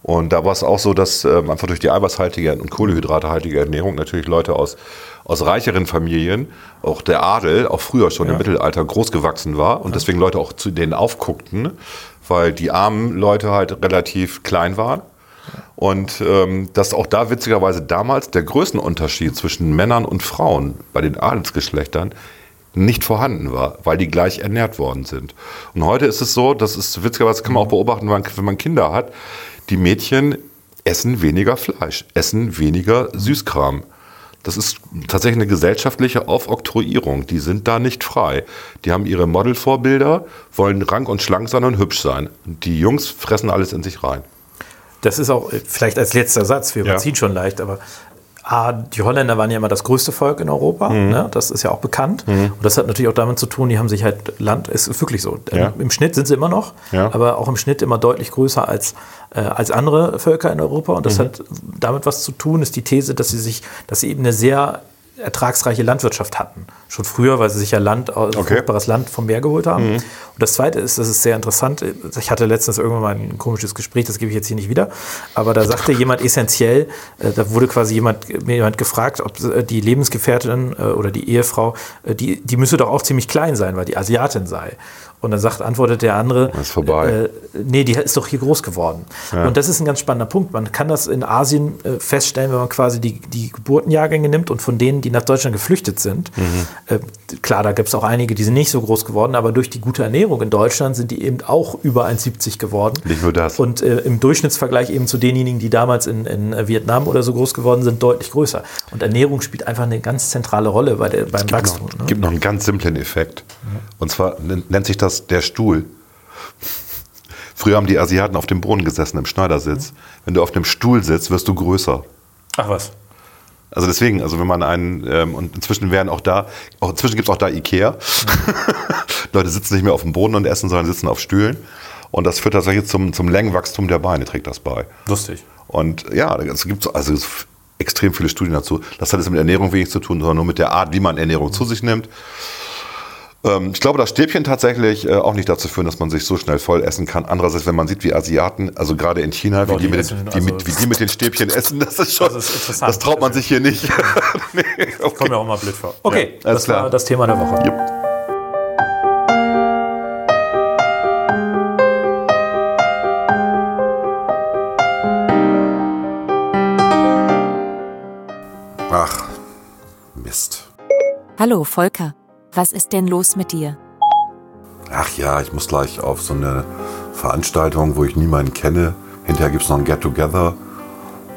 Und da war es auch so, dass ähm, einfach durch die eiweißhaltige und kohlenhydratehaltige Ernährung natürlich Leute aus, aus reicheren Familien, auch der Adel, auch früher schon im Mittelalter groß gewachsen war und deswegen Leute auch zu denen aufguckten, weil die armen Leute halt relativ klein waren. Und ähm, dass auch da witzigerweise damals der Größenunterschied zwischen Männern und Frauen bei den Adelsgeschlechtern nicht vorhanden war, weil die gleich ernährt worden sind. Und heute ist es so, das ist witzigerweise kann man auch beobachten, wenn man, Kinder hat, die Mädchen essen weniger Fleisch, essen weniger Süßkram. Das ist tatsächlich eine gesellschaftliche Aufoktroyierung. Die sind da nicht frei. Die haben ihre Modelvorbilder, wollen rank und schlank sein und hübsch sein. Die Jungs fressen alles in sich rein. Das ist auch vielleicht als letzter Satz, wir Ja. überziehen schon leicht, aber A, die Holländer waren ja immer das größte Volk in Europa, Mhm. ne? das ist ja auch bekannt. Und das hat natürlich auch damit zu tun, die haben sich halt Land, es ist wirklich so. Ja. Im Schnitt sind sie immer noch, Ja. aber auch im Schnitt immer deutlich größer als, äh, als andere Völker in Europa. Und Mhm. das hat damit was zu tun, ist die These, dass sie sich, dass sie eben eine sehr ertragsreiche Landwirtschaft hatten. Schon früher, weil sie sich ja Land, Okay. fruchtbares Land vom Meer geholt haben. Und das Zweite ist, das ist sehr interessant, ich hatte letztens irgendwann mal ein komisches Gespräch, das gebe ich jetzt hier nicht wieder, aber da sagte *laughs* jemand essentiell, äh, da wurde quasi jemand, jemand gefragt, ob äh, die Lebensgefährtin äh, oder die Ehefrau, die, die müsse doch auch ziemlich klein sein, weil die Asiatin sei. Und dann sagt, antwortet der andere, Das ist vorbei. Äh, nee, die ist doch hier groß geworden. Und das ist ein ganz spannender Punkt. Man kann das in Asien feststellen, wenn man quasi die, die Geburtenjahrgänge nimmt und von denen, die nach Deutschland geflüchtet sind. Äh, klar, da gibt es auch einige, die sind nicht so groß geworden, aber durch die gute Ernährung in Deutschland sind die eben auch über 1,70 geworden. Nicht nur das. Und äh, im Durchschnittsvergleich eben zu denjenigen, die damals in, in Vietnam oder so groß geworden sind, deutlich größer. Und Ernährung spielt einfach eine ganz zentrale Rolle bei der, beim Wachstum. Es Ne? gibt noch einen ganz simplen Effekt. Und zwar nen- nennt sich das der Stuhl. Früher haben die Asiaten auf dem Boden gesessen, im Schneidersitz. Wenn du auf dem Stuhl sitzt, wirst du größer. Ach was. Also deswegen, also wenn man einen, ähm, und inzwischen werden auch da, auch inzwischen gibt es auch da Ikea. *laughs* Leute sitzen nicht mehr auf dem Boden und essen, sondern sitzen auf Stühlen. Und das führt tatsächlich zum, zum Längenwachstum der Beine, trägt das bei. Lustig. Und ja, es gibt so- also extrem viele Studien dazu. Das hat jetzt mit Ernährung wenig zu tun, sondern nur mit der Art, wie man Ernährung zu sich nimmt. Ähm, ich glaube, dass Stäbchen tatsächlich äh, auch nicht dazu führen, dass man sich so schnell voll essen kann. Andererseits, wenn man sieht, wie Asiaten, also gerade in China, wie, Boah, die, die mit, essen den, also- wie, mit, wie die mit den Stäbchen essen, das ist schon, Das ist interessant. das traut man sich hier nicht. *laughs* nee, okay. Kommt mir auch mal blöd vor. Okay, Ja, das war klar. das Thema der Woche. Jupp. Ach, Mist. Hallo Volker, was ist denn los mit dir? Ach ja, ich muss gleich auf so eine Veranstaltung, wo ich niemanden kenne. Hinterher gibt es noch ein Get-Together.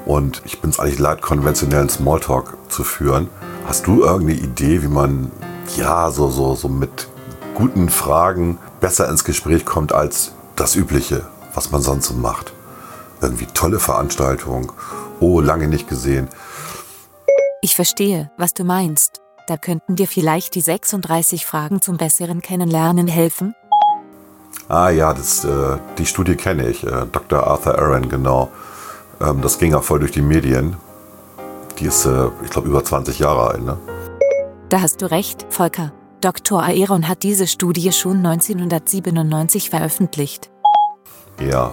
Und ich bin es eigentlich leid, konventionellen Smalltalk zu führen. Hast du irgendeine Idee, wie man ja so, so, so mit guten Fragen besser ins Gespräch kommt als das Übliche, was man sonst so macht? Irgendwie tolle Veranstaltung. Oh, lange nicht gesehen. Ich verstehe, was du meinst. Da könnten dir vielleicht die 36 Fragen zum besseren Kennenlernen helfen. Ah ja, das, äh, die Studie kenne ich. Äh, Dr. Arthur Aaron, genau. Ähm, das ging ja voll durch die Medien. Die ist, äh, ich glaube, über 20 Jahre alt. Ne? Da hast du recht, Volker. Dr. Aeron hat diese Studie schon 1997 veröffentlicht. Ja,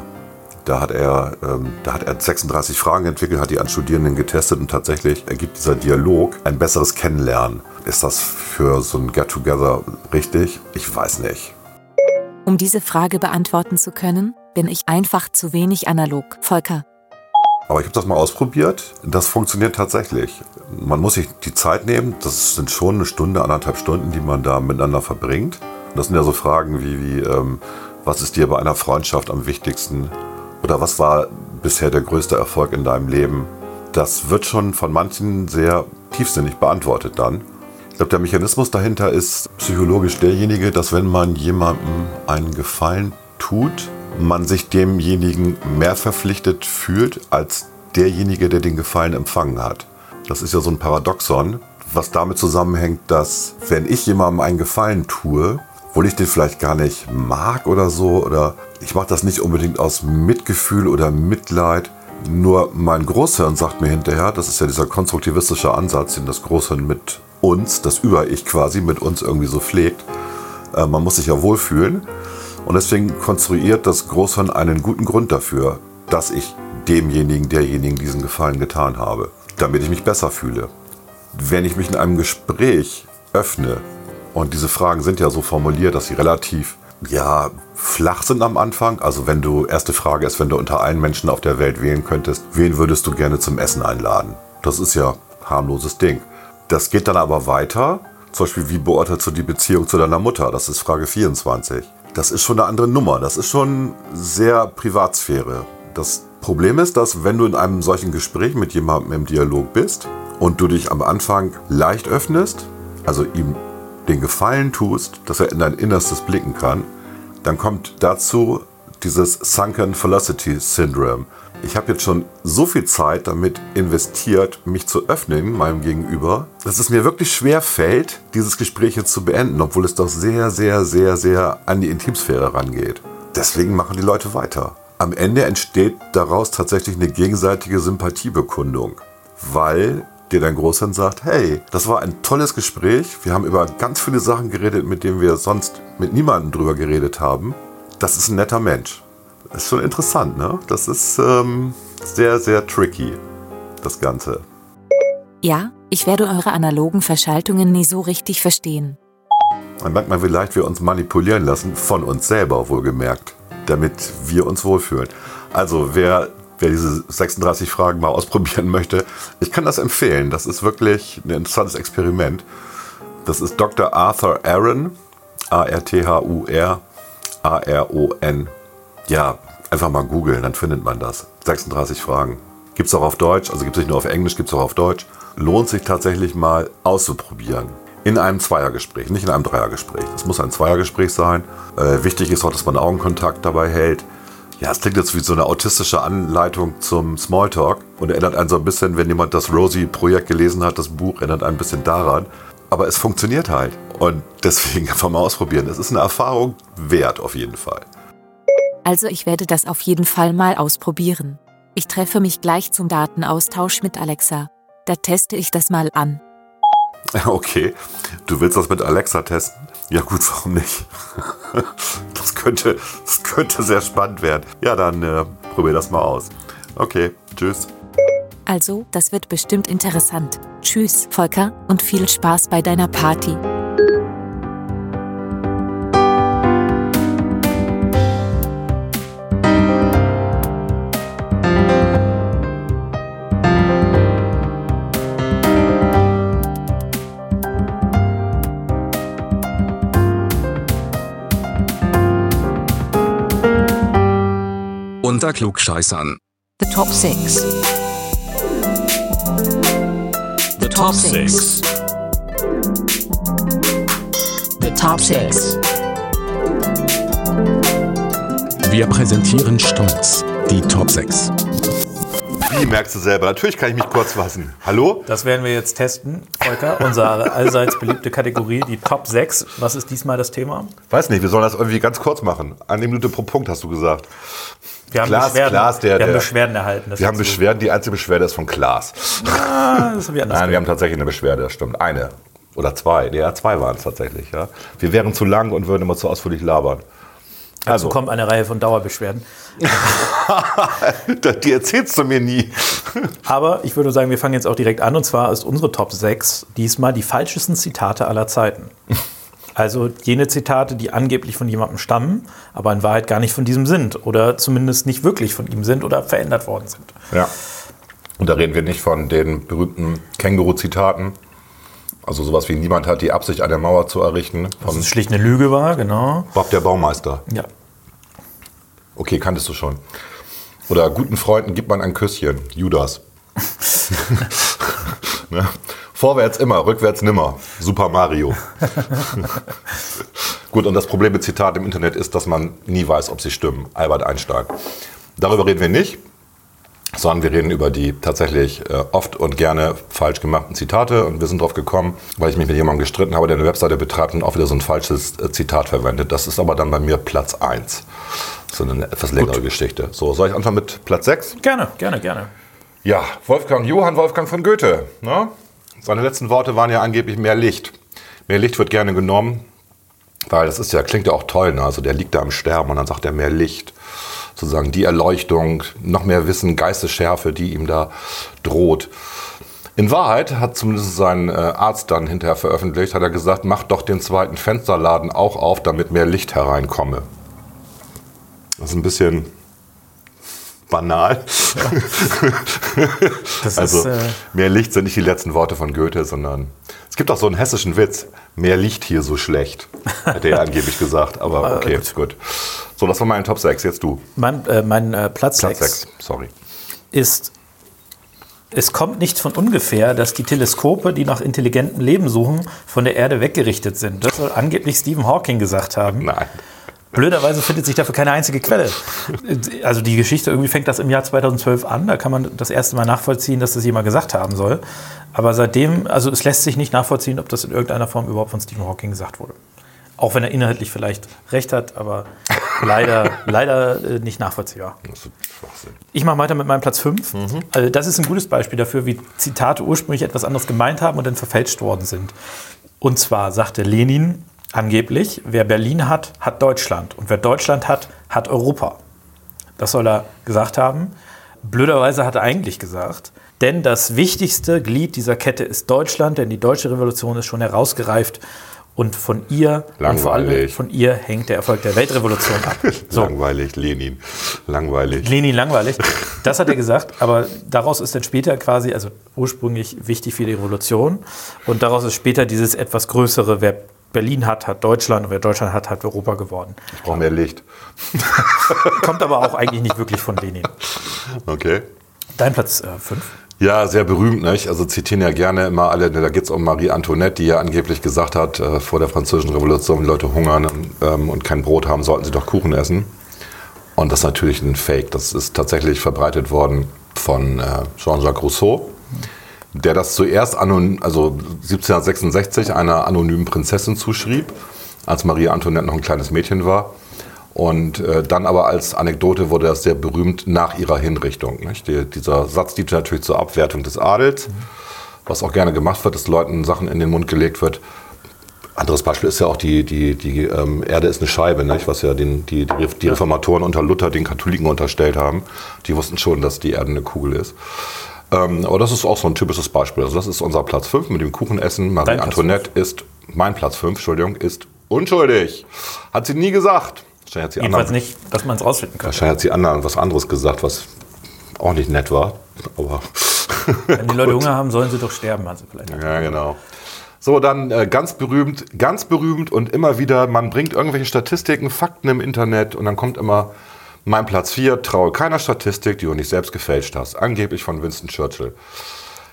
da hat er, ähm, da hat er 36 Fragen entwickelt, hat die an Studierenden getestet und tatsächlich ergibt dieser Dialog ein besseres Kennenlernen. Ist das für so ein Get-Together richtig? Ich weiß nicht. Um diese Frage beantworten zu können, bin ich einfach zu wenig analog, Volker. Aber ich habe das mal ausprobiert. Das funktioniert tatsächlich. Man muss sich die Zeit nehmen. Das sind schon eine Stunde, anderthalb Stunden, die man da miteinander verbringt. Und das sind ja so Fragen wie, wie ähm, was ist dir bei einer Freundschaft am wichtigsten? Oder was war bisher der größte Erfolg in deinem Leben? Das wird schon von manchen sehr tiefsinnig beantwortet dann. Ich glaube, der Mechanismus dahinter ist psychologisch derjenige, dass wenn man jemandem einen Gefallen tut, man sich demjenigen mehr verpflichtet fühlt als derjenige, der den Gefallen empfangen hat. Das ist ja so ein Paradoxon, was damit zusammenhängt, dass wenn ich jemandem einen Gefallen tue, obwohl ich den vielleicht gar nicht mag oder so, oder ich mache das nicht unbedingt aus Mitgefühl oder Mitleid, nur mein Großhirn sagt mir hinterher, das ist ja dieser konstruktivistische Ansatz, den das Großhirn mit uns, das Über-Ich quasi mit uns irgendwie so pflegt. Äh, man muss sich ja wohlfühlen. Und deswegen konstruiert das Großhirn einen guten Grund dafür, dass ich demjenigen, derjenigen diesen Gefallen getan habe, damit ich mich besser fühle. Wenn ich mich in einem Gespräch öffne, und diese Fragen sind ja so formuliert, dass sie relativ ja, flach sind am Anfang. Also wenn du, erste Frage ist, wenn du unter allen Menschen auf der Welt wählen könntest, wen würdest du gerne zum Essen einladen? Das ist ja harmloses Ding. Das geht dann aber weiter. Zum Beispiel, wie beurteilst du die Beziehung zu deiner Mutter? Das ist Frage 24. Das ist schon eine andere Nummer. Das ist schon sehr Privatsphäre. Das Problem ist, dass wenn du in einem solchen Gespräch mit jemandem im Dialog bist und du dich am Anfang leicht öffnest, also ihm den Gefallen tust, dass er in dein Innerstes blicken kann, dann kommt dazu dieses Sunken Velocity Syndrome. Ich habe jetzt schon so viel Zeit damit investiert, mich zu öffnen meinem Gegenüber, dass es mir wirklich schwer fällt, dieses Gespräch jetzt zu beenden, obwohl es doch sehr, sehr, sehr, sehr an die Intimsphäre rangeht. Deswegen machen die Leute weiter. Am Ende entsteht daraus tatsächlich eine gegenseitige Sympathiebekundung, weil dir dein Großhirn sagt, hey, das war ein tolles Gespräch, wir haben über ganz viele Sachen geredet, mit denen wir sonst mit niemandem drüber geredet haben. Das ist ein netter Mensch. Das ist schon interessant, ne? Das ist ähm, sehr, sehr tricky, das Ganze. Ja, ich werde eure analogen Verschaltungen nie so richtig verstehen. Dann merkt man, wie leicht wir uns manipulieren lassen, von uns selber wohlgemerkt, damit wir uns wohlfühlen. Also wer, wer diese 36 Fragen mal ausprobieren möchte, ich kann das empfehlen. Das ist wirklich ein interessantes Experiment. Das ist Dr. Arthur Aaron, A-R-T-H-U-R, A-R-O-N. Ja, einfach mal googeln, dann findet man das. 36 Fragen. Gibt es auch auf Deutsch, also gibt es nicht nur auf Englisch, gibt es auch auf Deutsch. Lohnt sich tatsächlich mal auszuprobieren. In einem Zweiergespräch, nicht in einem Dreiergespräch. Es muss ein Zweiergespräch sein. Äh, wichtig ist auch, dass man Augenkontakt dabei hält. Ja, es klingt jetzt wie so eine autistische Anleitung zum Smalltalk und erinnert einen so ein bisschen, wenn jemand das Rosie-Projekt gelesen hat, das Buch erinnert ein bisschen daran. Aber es funktioniert halt und deswegen *laughs* einfach mal ausprobieren. Es ist eine Erfahrung wert auf jeden Fall. Also ich werde das auf jeden Fall mal ausprobieren. Ich treffe mich gleich zum Datenaustausch mit Alexa. Da teste ich das mal an. *laughs* Okay, du willst das mit Alexa testen? Ja gut, warum nicht? *laughs* Das könnte, das könnte sehr spannend werden. Ja, dann äh, probier das mal aus. Okay, tschüss. Also, das wird bestimmt interessant. Tschüss, Volker, und viel Spaß bei deiner Party. Unter Klugscheißern. The top six. The top six. The top six. Wir präsentieren stolz die Top 6. Wie merkst du selber? Natürlich kann ich mich kurz fassen. Hallo? Das werden wir jetzt testen, Volker. Unsere allseits beliebte Kategorie, die Top 6. Was ist diesmal das Thema? Weiß nicht, wir sollen das irgendwie ganz kurz machen. Eine Minute pro Punkt hast du gesagt. Wir haben, Klaas- Beschwerden, Klaas, der- wir haben der- Beschwerden erhalten. Wir haben. Beschwerden, die einzige Beschwerde ist von Klaas. Ah, das haben wir anders Nein, wir haben tatsächlich eine Beschwerde, das stimmt. Eine oder zwei. Ja, zwei waren es tatsächlich. Ja. Wir wären zu lang und würden immer zu ausführlich labern. Dazu Also, kommt eine Reihe von Dauerbeschwerden. *laughs* die erzählst du mir nie. *laughs* Aber ich würde sagen, wir fangen jetzt auch direkt an. Und zwar ist unsere Top 6 diesmal die falschesten Zitate aller Zeiten. *laughs* Also jene Zitate, die angeblich von jemandem stammen, aber in Wahrheit gar nicht von diesem sind. Oder zumindest nicht wirklich von ihm sind oder verändert worden sind. Ja. Und da reden wir nicht von den berühmten Känguru-Zitaten. Also sowas wie niemand hat die Absicht, eine Mauer zu errichten. Dass Von es schlicht eine Lüge war, genau. Bob der Baumeister. Ja. Okay, kanntest du schon. Oder guten Freunden gibt man ein Küsschen. Judas. *laughs* ne? Vorwärts immer, rückwärts nimmer. Super Mario. *laughs* Gut, und das Problem mit Zitaten im Internet ist, dass man nie weiß, ob sie stimmen. Albert Einstein. Darüber reden wir nicht, sondern wir reden über die tatsächlich äh, oft und gerne falsch gemachten Zitate. Und wir sind drauf gekommen, weil ich mich mit jemandem gestritten habe, der eine Webseite betreibt und auch wieder so ein falsches äh, Zitat verwendet. Das ist aber dann bei mir Platz 1. So eine etwas längere Geschichte. So, soll ich anfangen mit Platz 6? Gerne, gerne, gerne. Ja, Wolfgang, Johann Wolfgang von Goethe. Ne? Seine letzten Worte waren ja angeblich mehr Licht. Mehr Licht wird gerne genommen, weil das ist ja, klingt ja auch toll. Ne? Also der liegt da am Sterben und dann sagt er mehr Licht. Sozusagen die Erleuchtung, noch mehr Wissen, Geistesschärfe, die ihm da droht. In Wahrheit hat zumindest sein äh, Arzt dann hinterher veröffentlicht, hat er gesagt, mach doch den zweiten Fensterladen auch auf, damit mehr Licht hereinkomme. Das ist ein bisschen banal. *laughs* Also ist, äh, mehr Licht sind nicht die letzten Worte von Goethe, sondern gibt auch so einen hessischen Witz. Mehr Licht hier so schlecht, hätte er *laughs* angeblich gesagt. Aber okay, gut. gut. So, das war mein Top 6. Jetzt du. mein, äh, mein äh, Platz, Platz 6 6. Sorry. ist, es kommt nicht von ungefähr, dass die Teleskope, die nach intelligentem Leben suchen, von der Erde weggerichtet sind. Das soll angeblich Stephen Hawking gesagt haben. Nein. Blöderweise findet sich dafür keine einzige Quelle. Also die Geschichte, irgendwie fängt das im Jahr 2012 an. Da kann man das erste Mal nachvollziehen, dass das jemand gesagt haben soll. Aber seitdem, also es lässt sich nicht nachvollziehen, ob das in irgendeiner Form überhaupt von Stephen Hawking gesagt wurde. Auch wenn er inhaltlich vielleicht recht hat, aber *laughs* leider, leider äh, nicht nachvollziehbar. Ich mache weiter mit meinem Platz 5. Also das ist ein gutes Beispiel dafür, wie Zitate ursprünglich etwas anderes gemeint haben und dann verfälscht worden sind. Und zwar sagte Lenin angeblich, wer Berlin hat, hat Deutschland. Und wer Deutschland hat, hat Europa. Das soll er gesagt haben. Blöderweise hat er eigentlich gesagt, denn das wichtigste Glied dieser Kette ist Deutschland, denn die deutsche Revolution ist schon herausgereift und von ihr und vor allem Langweilig. von ihr hängt der Erfolg der Weltrevolution ab. *laughs* So. Langweilig, Lenin. Langweilig. Lenin langweilig. Das hat er gesagt, aber daraus ist dann später quasi, also ursprünglich wichtig für die Revolution und daraus ist später dieses etwas größere, wer Berlin hat, hat Deutschland und wer Deutschland hat, hat Europa geworden. Ich brauche mehr Licht. *laughs* Kommt aber auch eigentlich nicht wirklich von Lenin. Okay. Dein Platz 5. Ja, sehr berühmt, nicht? Also zitieren ja gerne immer alle, da geht es um Marie Antoinette, die ja angeblich gesagt hat, äh, vor der Französischen Revolution, wenn Leute hungern ähm, und kein Brot haben, sollten sie doch Kuchen essen. Und das ist natürlich ein Fake. Das ist tatsächlich verbreitet worden von äh, Jean-Jacques Rousseau, der das zuerst anon also 1766 einer anonymen Prinzessin zuschrieb, als Marie Antoinette noch ein kleines Mädchen war. Und äh, dann aber als Anekdote wurde das sehr berühmt nach ihrer Hinrichtung. Nicht? Die, dieser Satz diente natürlich zur Abwertung des Adels, was auch gerne gemacht wird, dass Leuten Sachen in den Mund gelegt wird. Anderes Beispiel ist ja auch die, die, die ähm, Erde ist eine Scheibe, nicht? was ja den, die, die Reformatoren unter Luther den Katholiken unterstellt haben. Die wussten schon, dass die Erde eine Kugel ist. Ähm, aber das ist auch so ein typisches Beispiel. Also das ist unser Platz 5 mit dem Kuchenessen. Marie Dein Platz Antoinette ist, mein Platz 5, Entschuldigung, ist unschuldig. Hat sie nie gesagt. Wahrscheinlich hat sie Jedenfalls anderen, nicht, dass man es rausfinden könnte. wahrscheinlich hat sie anderen was anderes gesagt, was auch nicht nett war. Aber Wenn die Leute *laughs* Hunger haben, sollen sie doch sterben, hat sie vielleicht. Ja, genau. So, dann äh, ganz berühmt, ganz berühmt und immer wieder, man bringt irgendwelche Statistiken, Fakten im Internet und dann kommt immer mein Platz 4, traue keiner Statistik, die du nicht selbst gefälscht hast. Angeblich von Winston Churchill.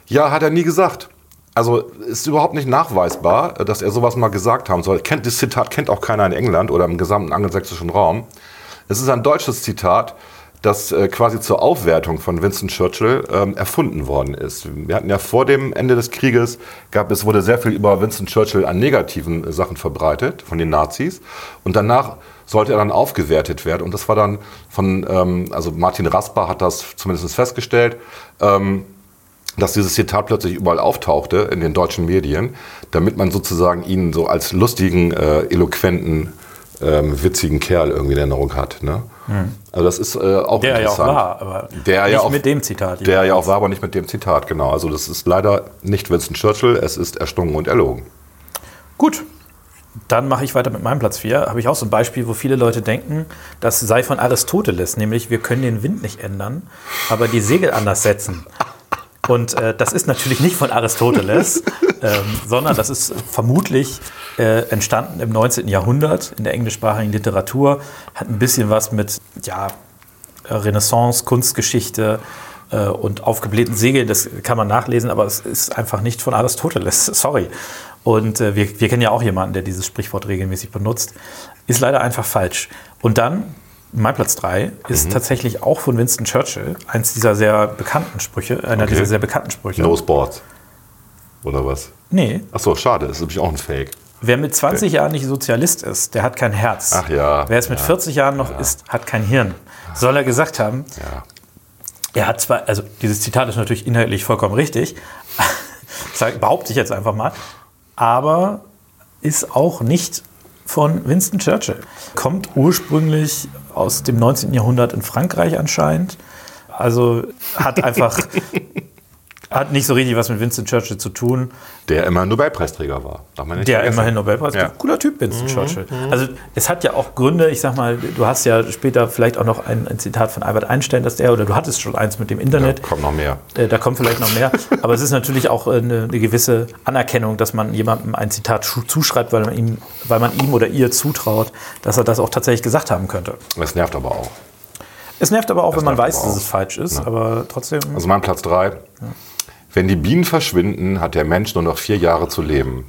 Ja, hat er nie gesagt. Also ist überhaupt nicht nachweisbar, dass er sowas mal gesagt haben soll. Kennt, das Zitat kennt auch keiner in England oder im gesamten angelsächsischen Raum. Es ist ein deutsches Zitat, das äh, quasi zur Aufwertung von Winston Churchill ähm, erfunden worden ist. Wir hatten ja vor dem Ende des Krieges, gab es wurde sehr viel über Winston Churchill an negativen äh, Sachen verbreitet von den Nazis und danach sollte er dann aufgewertet werden und das war dann von, ähm, also Martin Rasper hat das zumindest festgestellt, ähm, dass dieses Zitat plötzlich überall auftauchte in den deutschen Medien, damit man sozusagen ihn so als lustigen, äh, eloquenten, ähm, witzigen Kerl irgendwie in Erinnerung hat. Ne? Also das ist äh, auch Der ja auch interessant. war, aber Der nicht ja auch- mit dem Zitat. Der ja auch war, aber nicht mit dem Zitat, genau. Also das ist leider nicht Winston Churchill, es ist erstungen und erlogen. Gut, dann mache ich weiter mit meinem Platz 4. Habe ich auch so ein Beispiel, wo viele Leute denken, das sei von Aristoteles, nämlich wir können den Wind nicht ändern, aber die Segel anders setzen. Und äh, das ist natürlich nicht von Aristoteles, ähm, sondern das ist vermutlich äh, entstanden im 19. Jahrhundert in der englischsprachigen Literatur, hat ein bisschen was mit ja, Renaissance, Kunstgeschichte äh, und aufgeblähten Segeln, das kann man nachlesen, aber es ist einfach nicht von Aristoteles, sorry. Und äh, wir, wir kennen ja auch jemanden, der dieses Sprichwort regelmäßig benutzt. Ist leider einfach falsch. Und dann, mein Platz 3 ist tatsächlich auch von Winston Churchill, eins dieser sehr bekannten Sprüche, einer Okay. dieser sehr bekannten Sprüche. No Sports. Oder was? Nee, Achso, schade, das ist nämlich auch ein Fake. wer mit 20 Jahren nicht Sozialist ist, der hat kein Herz. Ach ja, Wer es mit ja, 40 Jahren noch ist, hat kein Hirn. Soll er gesagt haben, Ja. Er hat zwar, also dieses Zitat ist natürlich inhaltlich vollkommen richtig, *laughs* behaupte ich jetzt einfach mal, aber ist auch nicht von Winston Churchill. Kommt ursprünglich aus dem 19. Jahrhundert in Frankreich anscheinend. Also hat einfach *laughs* hat nicht so richtig was mit Winston Churchill zu tun. Der immer Nobelpreisträger war. Darf man nicht Der vergessen. immerhin Nobelpreis. Ja. Cooler Typ, Winston Churchill. Also es hat ja auch Gründe, ich sag mal, du hast ja später vielleicht auch noch ein, ein Zitat von Albert Einstein, dass der, oder du hattest schon eins mit dem Ja, Internet. kommt noch mehr. Äh, Da kommt vielleicht noch mehr. *laughs* Aber es ist natürlich auch äh, eine, eine gewisse Anerkennung, dass man jemandem ein Zitat zuschreibt, weil man, ihm, weil man ihm oder ihr zutraut, dass er das auch tatsächlich gesagt haben könnte. Das nervt aber auch. Es nervt aber auch, wenn man weiß, dass es falsch ist. Aber trotzdem. Also mein Platz 3. Wenn die Bienen verschwinden, hat der Mensch nur noch vier Jahre zu leben.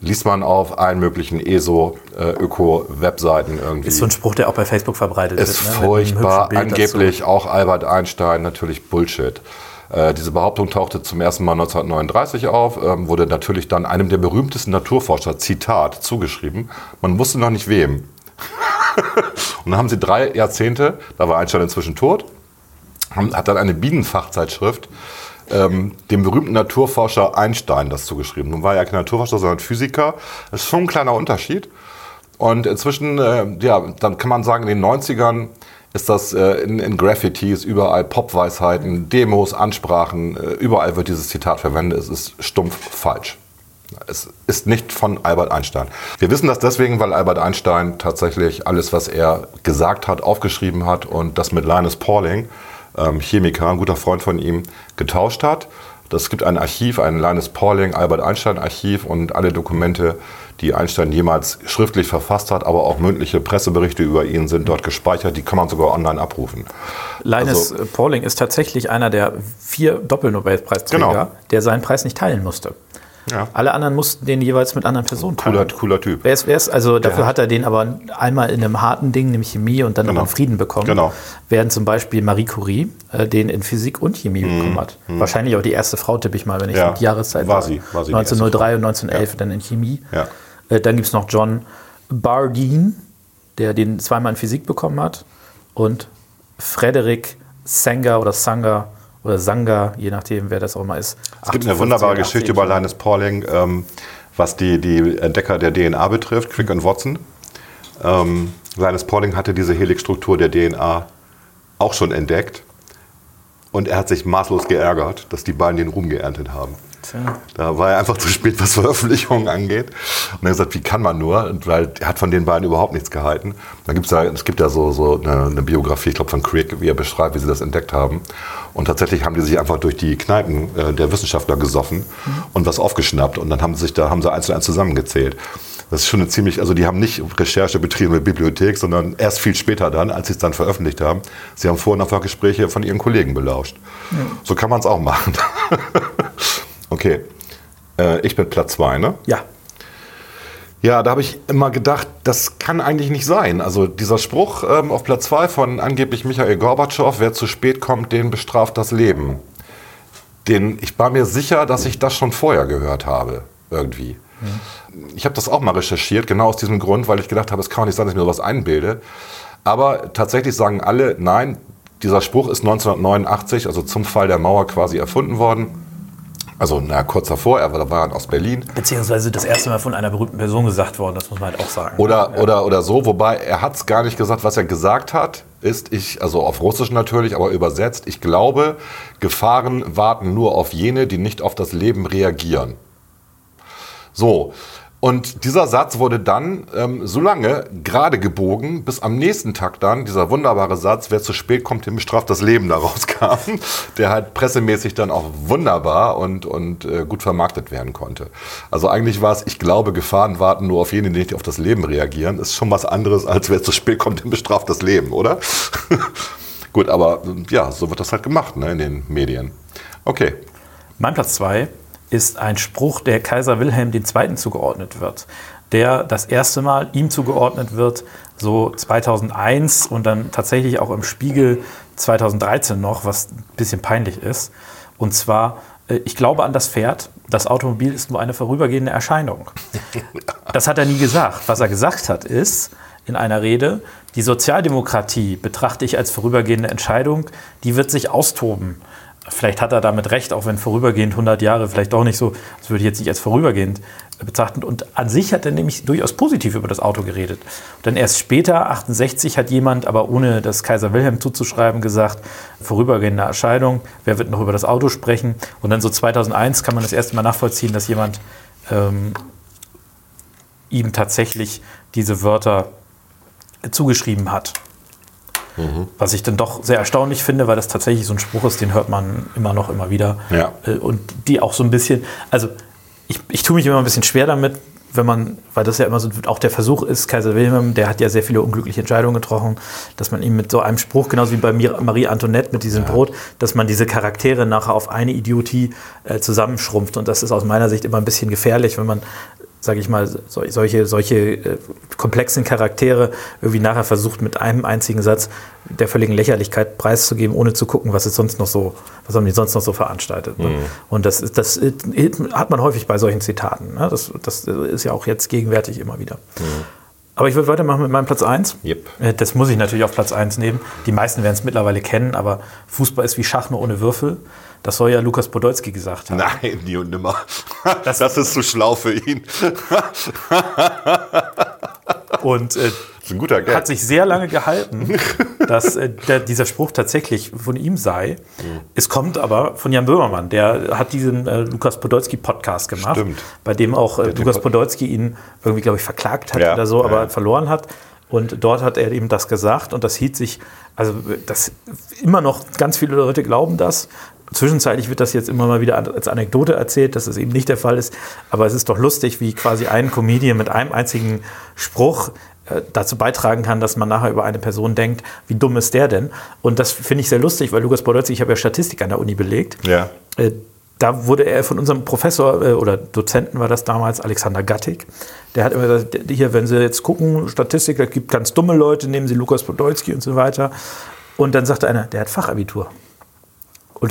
Liest man auf allen möglichen ESO-Öko-Webseiten irgendwie. ist so ein Spruch, der auch bei Facebook verbreitet ist wird. ne? Einem hübschen furchtbar. Angeblich auch Albert Einstein, natürlich Bullshit. Äh, diese Behauptung tauchte zum ersten Mal 1939 auf, ähm, wurde natürlich dann einem der berühmtesten Naturforscher, Zitat, zugeschrieben. Man wusste noch nicht wem. *laughs* Und dann haben sie drei Jahrzehnte, da war Einstein inzwischen tot, haben, hat dann eine Bienenfachzeitschrift ähm, dem berühmten Naturforscher Einstein das zugeschrieben. Nun war er kein Naturforscher, sondern Physiker. Das ist schon ein kleiner Unterschied. Und inzwischen, äh, ja, dann kann man sagen, in den 90ern ist das äh, in, in Graffitis, überall Popweisheiten, Demos, Ansprachen, äh, überall wird dieses Zitat verwendet. Es ist stumpf falsch. Es ist nicht von Albert Einstein. Wir wissen das deswegen, weil Albert Einstein tatsächlich alles, was er gesagt hat, aufgeschrieben hat und das mit Linus Pauling, ähm, Chemiker, ein guter Freund von ihm, getauscht hat. Das gibt ein Archiv, ein Linus Pauling, Albert Einstein Archiv und alle Dokumente, die Einstein jemals schriftlich verfasst hat, aber auch mündliche Presseberichte über ihn sind dort gespeichert. Die kann man sogar online abrufen. Linus Also- Pauling ist tatsächlich einer der vier Doppelnobelpreisträger, Genau. der seinen Preis nicht teilen musste. Ja. Alle anderen mussten den jeweils mit anderen Personen teilen. Cooler, cooler Typ. Wer ist, wer ist, also dafür hat- hat er den aber einmal in einem harten Ding, nämlich Chemie, und dann Genau. noch in Frieden bekommen. Genau. Während zum Beispiel Marie Curie äh, den in Physik und Chemie Mhm. bekommen hat. Wahrscheinlich auch die erste Frau, tippe ich mal, wenn ich Ja, die Jahreszeit war sie, war sie die 1903 und 1911 dann in Chemie. Ja. Äh, dann gibt es noch John Bardeen, der den zweimal in Physik bekommen hat. Und Frederick Sanger oder Sanger oder Sanger, je nachdem, wer das auch immer ist. Es gibt eine wunderbare Geschichte über Linus Pauling, ähm, was die, die Entdecker der DNA betrifft, Crick und Watson. Ähm, Linus Pauling hatte diese Helixstruktur der DNA auch schon entdeckt. Und er hat sich maßlos geärgert, dass die beiden den Ruhm geerntet haben. Da war er einfach zu spät, was Veröffentlichungen angeht. Und er hat gesagt, wie kann man nur? Und Weil er hat von den beiden überhaupt nichts gehalten. Da gibt's ja, es gibt ja so, so eine, eine Biografie, ich glaube von Crick, wie er beschreibt, wie sie das entdeckt haben. Und tatsächlich haben die sich einfach durch die Kneipen äh, der Wissenschaftler gesoffen und was aufgeschnappt. Und dann haben sie sich da haben sie eins zu eins zusammengezählt. Das ist schon eine ziemlich, also die haben nicht Recherche betrieben mit Bibliothek, sondern erst viel später dann, als sie es dann veröffentlicht haben. Sie haben vorher einfach Gespräche von ihren Kollegen belauscht. So kann man es auch machen. *laughs* okay. Äh, ich bin Platz zwei, ne? Ja. Ja, da habe ich immer gedacht, das kann eigentlich nicht sein. Also dieser Spruch ähm, auf Platz 2 von angeblich Michael Gorbatschow, wer zu spät kommt, den bestraft das Leben. Den, ich war mir sicher, dass ich das schon vorher gehört habe, irgendwie. Ich habe das auch mal recherchiert, genau aus diesem Grund, weil ich gedacht habe, es kann doch nicht sein, dass ich mir sowas einbilde. Aber tatsächlich sagen alle, nein, dieser Spruch ist 1989, also zum Fall der Mauer quasi erfunden worden. Also na, kurz davor, er war, aus Berlin. Beziehungsweise das erste Mal von einer berühmten Person gesagt worden, das muss man halt auch sagen. Oder, oder, oder so, wobei er hat es gar nicht gesagt. Was er gesagt hat, ist, ich, also auf Russisch natürlich, aber übersetzt, ich glaube, Gefahren warten nur auf jene, die nicht auf das Leben reagieren. So. Und dieser Satz wurde dann ähm, so lange gerade gebogen, bis am nächsten Tag dann dieser wunderbare Satz, wer zu spät kommt, dem bestraft das Leben *laughs* daraus kam, der halt pressemäßig dann auch wunderbar und, und äh, gut vermarktet werden konnte. Also eigentlich war es, ich glaube, Gefahren warten nur auf jene, die nicht auf das Leben reagieren, ist schon was anderes, als wer zu spät kommt, dem bestraft das Leben, oder? *laughs* gut, aber ja, so wird das halt gemacht ne, in den Medien. Okay. Mein Platz 2 ist ein Spruch, der Kaiser Wilhelm II. zugeordnet wird, der das erste Mal ihm zugeordnet wird, so 2001 und dann tatsächlich auch im Spiegel 2013 noch, was ein bisschen peinlich ist. Und zwar, äh, ich glaube an das Pferd, das Automobil ist nur eine vorübergehende Erscheinung. *laughs* Das hat er nie gesagt. Was er gesagt hat, ist in einer Rede, die Sozialdemokratie betrachte ich als vorübergehende Entscheidung, die wird sich austoben. Vielleicht hat er damit recht, auch wenn vorübergehend 100 Jahre vielleicht doch nicht so, das würde ich jetzt nicht als vorübergehend betrachten. Und an sich hat er nämlich durchaus positiv über das Auto geredet. Und dann erst später, 68, hat jemand, aber ohne das Kaiser Wilhelm zuzuschreiben, gesagt, vorübergehende Erscheinung, wer wird noch über das Auto sprechen? Und dann so 2001 kann man das erste Mal nachvollziehen, dass jemand ähm, ihm tatsächlich diese Wörter zugeschrieben hat. Was ich dann doch sehr erstaunlich finde, weil das tatsächlich so ein Spruch ist, den hört man immer noch, immer wieder. Ja. Äh, Und die auch so ein bisschen, also ich, ich tue mich immer ein bisschen schwer damit, wenn man, weil das ja immer so auch der Versuch ist, Kaiser Wilhelm, der hat ja sehr viele unglückliche Entscheidungen getroffen, dass man ihm mit so einem Spruch, genauso wie bei Marie Antoinette mit diesem Brot, dass man diese Charaktere nachher auf eine Idiotie äh, zusammenschrumpft. Und das ist aus meiner Sicht immer ein bisschen gefährlich, wenn man sage ich mal, so, solche, solche äh, komplexen Charaktere irgendwie nachher versucht, mit einem einzigen Satz der völligen Lächerlichkeit preiszugeben, ohne zu gucken, was ist sonst noch so, was haben die sonst noch so veranstaltet. Ne? Und das, das hat man häufig bei solchen Zitaten. Ne? Das, das ist ja auch jetzt gegenwärtig immer wieder. Aber ich würde weitermachen mit meinem Platz 1. Yep. Äh, Das muss ich natürlich auf Platz 1 nehmen. Die meisten werden es mittlerweile kennen, aber Fußball ist wie Schach nur ohne Würfel. Das soll ja Lukas Podolski gesagt haben. Nein, nie und nimmer. *laughs* Das, ist zu schlau für ihn. *laughs* Und äh, Das ist ein guter Gag. hat sich sehr lange gehalten, *laughs* dass äh, der, dieser Spruch tatsächlich von ihm sei. Es kommt aber von Jan Böhmermann, der hat diesen äh, Lukas Podolski Podcast gemacht, Stimmt. bei dem auch äh, Lukas Pod- Podolski ihn irgendwie, glaube ich, verklagt hat Ja, oder so, aber ja. verloren hat. Und dort hat er ihm das gesagt und das hielt sich, also das immer noch ganz viele Leute glauben das. Zwischenzeitlich wird das jetzt immer mal wieder als Anekdote erzählt, dass es eben nicht der Fall ist. Aber es ist doch lustig, wie quasi ein Comedian mit einem einzigen Spruch äh, dazu beitragen kann, dass man nachher über eine Person denkt, wie dumm ist der denn? Und das finde ich sehr lustig, weil Lukas Podolski, ich habe ja Statistik an der Uni belegt. Ja. Äh, Da wurde er von unserem Professor äh, oder Dozenten war das damals, Alexander Gattig. Der hat immer gesagt, hier, wenn Sie jetzt gucken, Statistik, da gibt ganz dumme Leute, nehmen Sie Lukas Podolski und so weiter. Und dann sagte einer, der hat Fachabitur.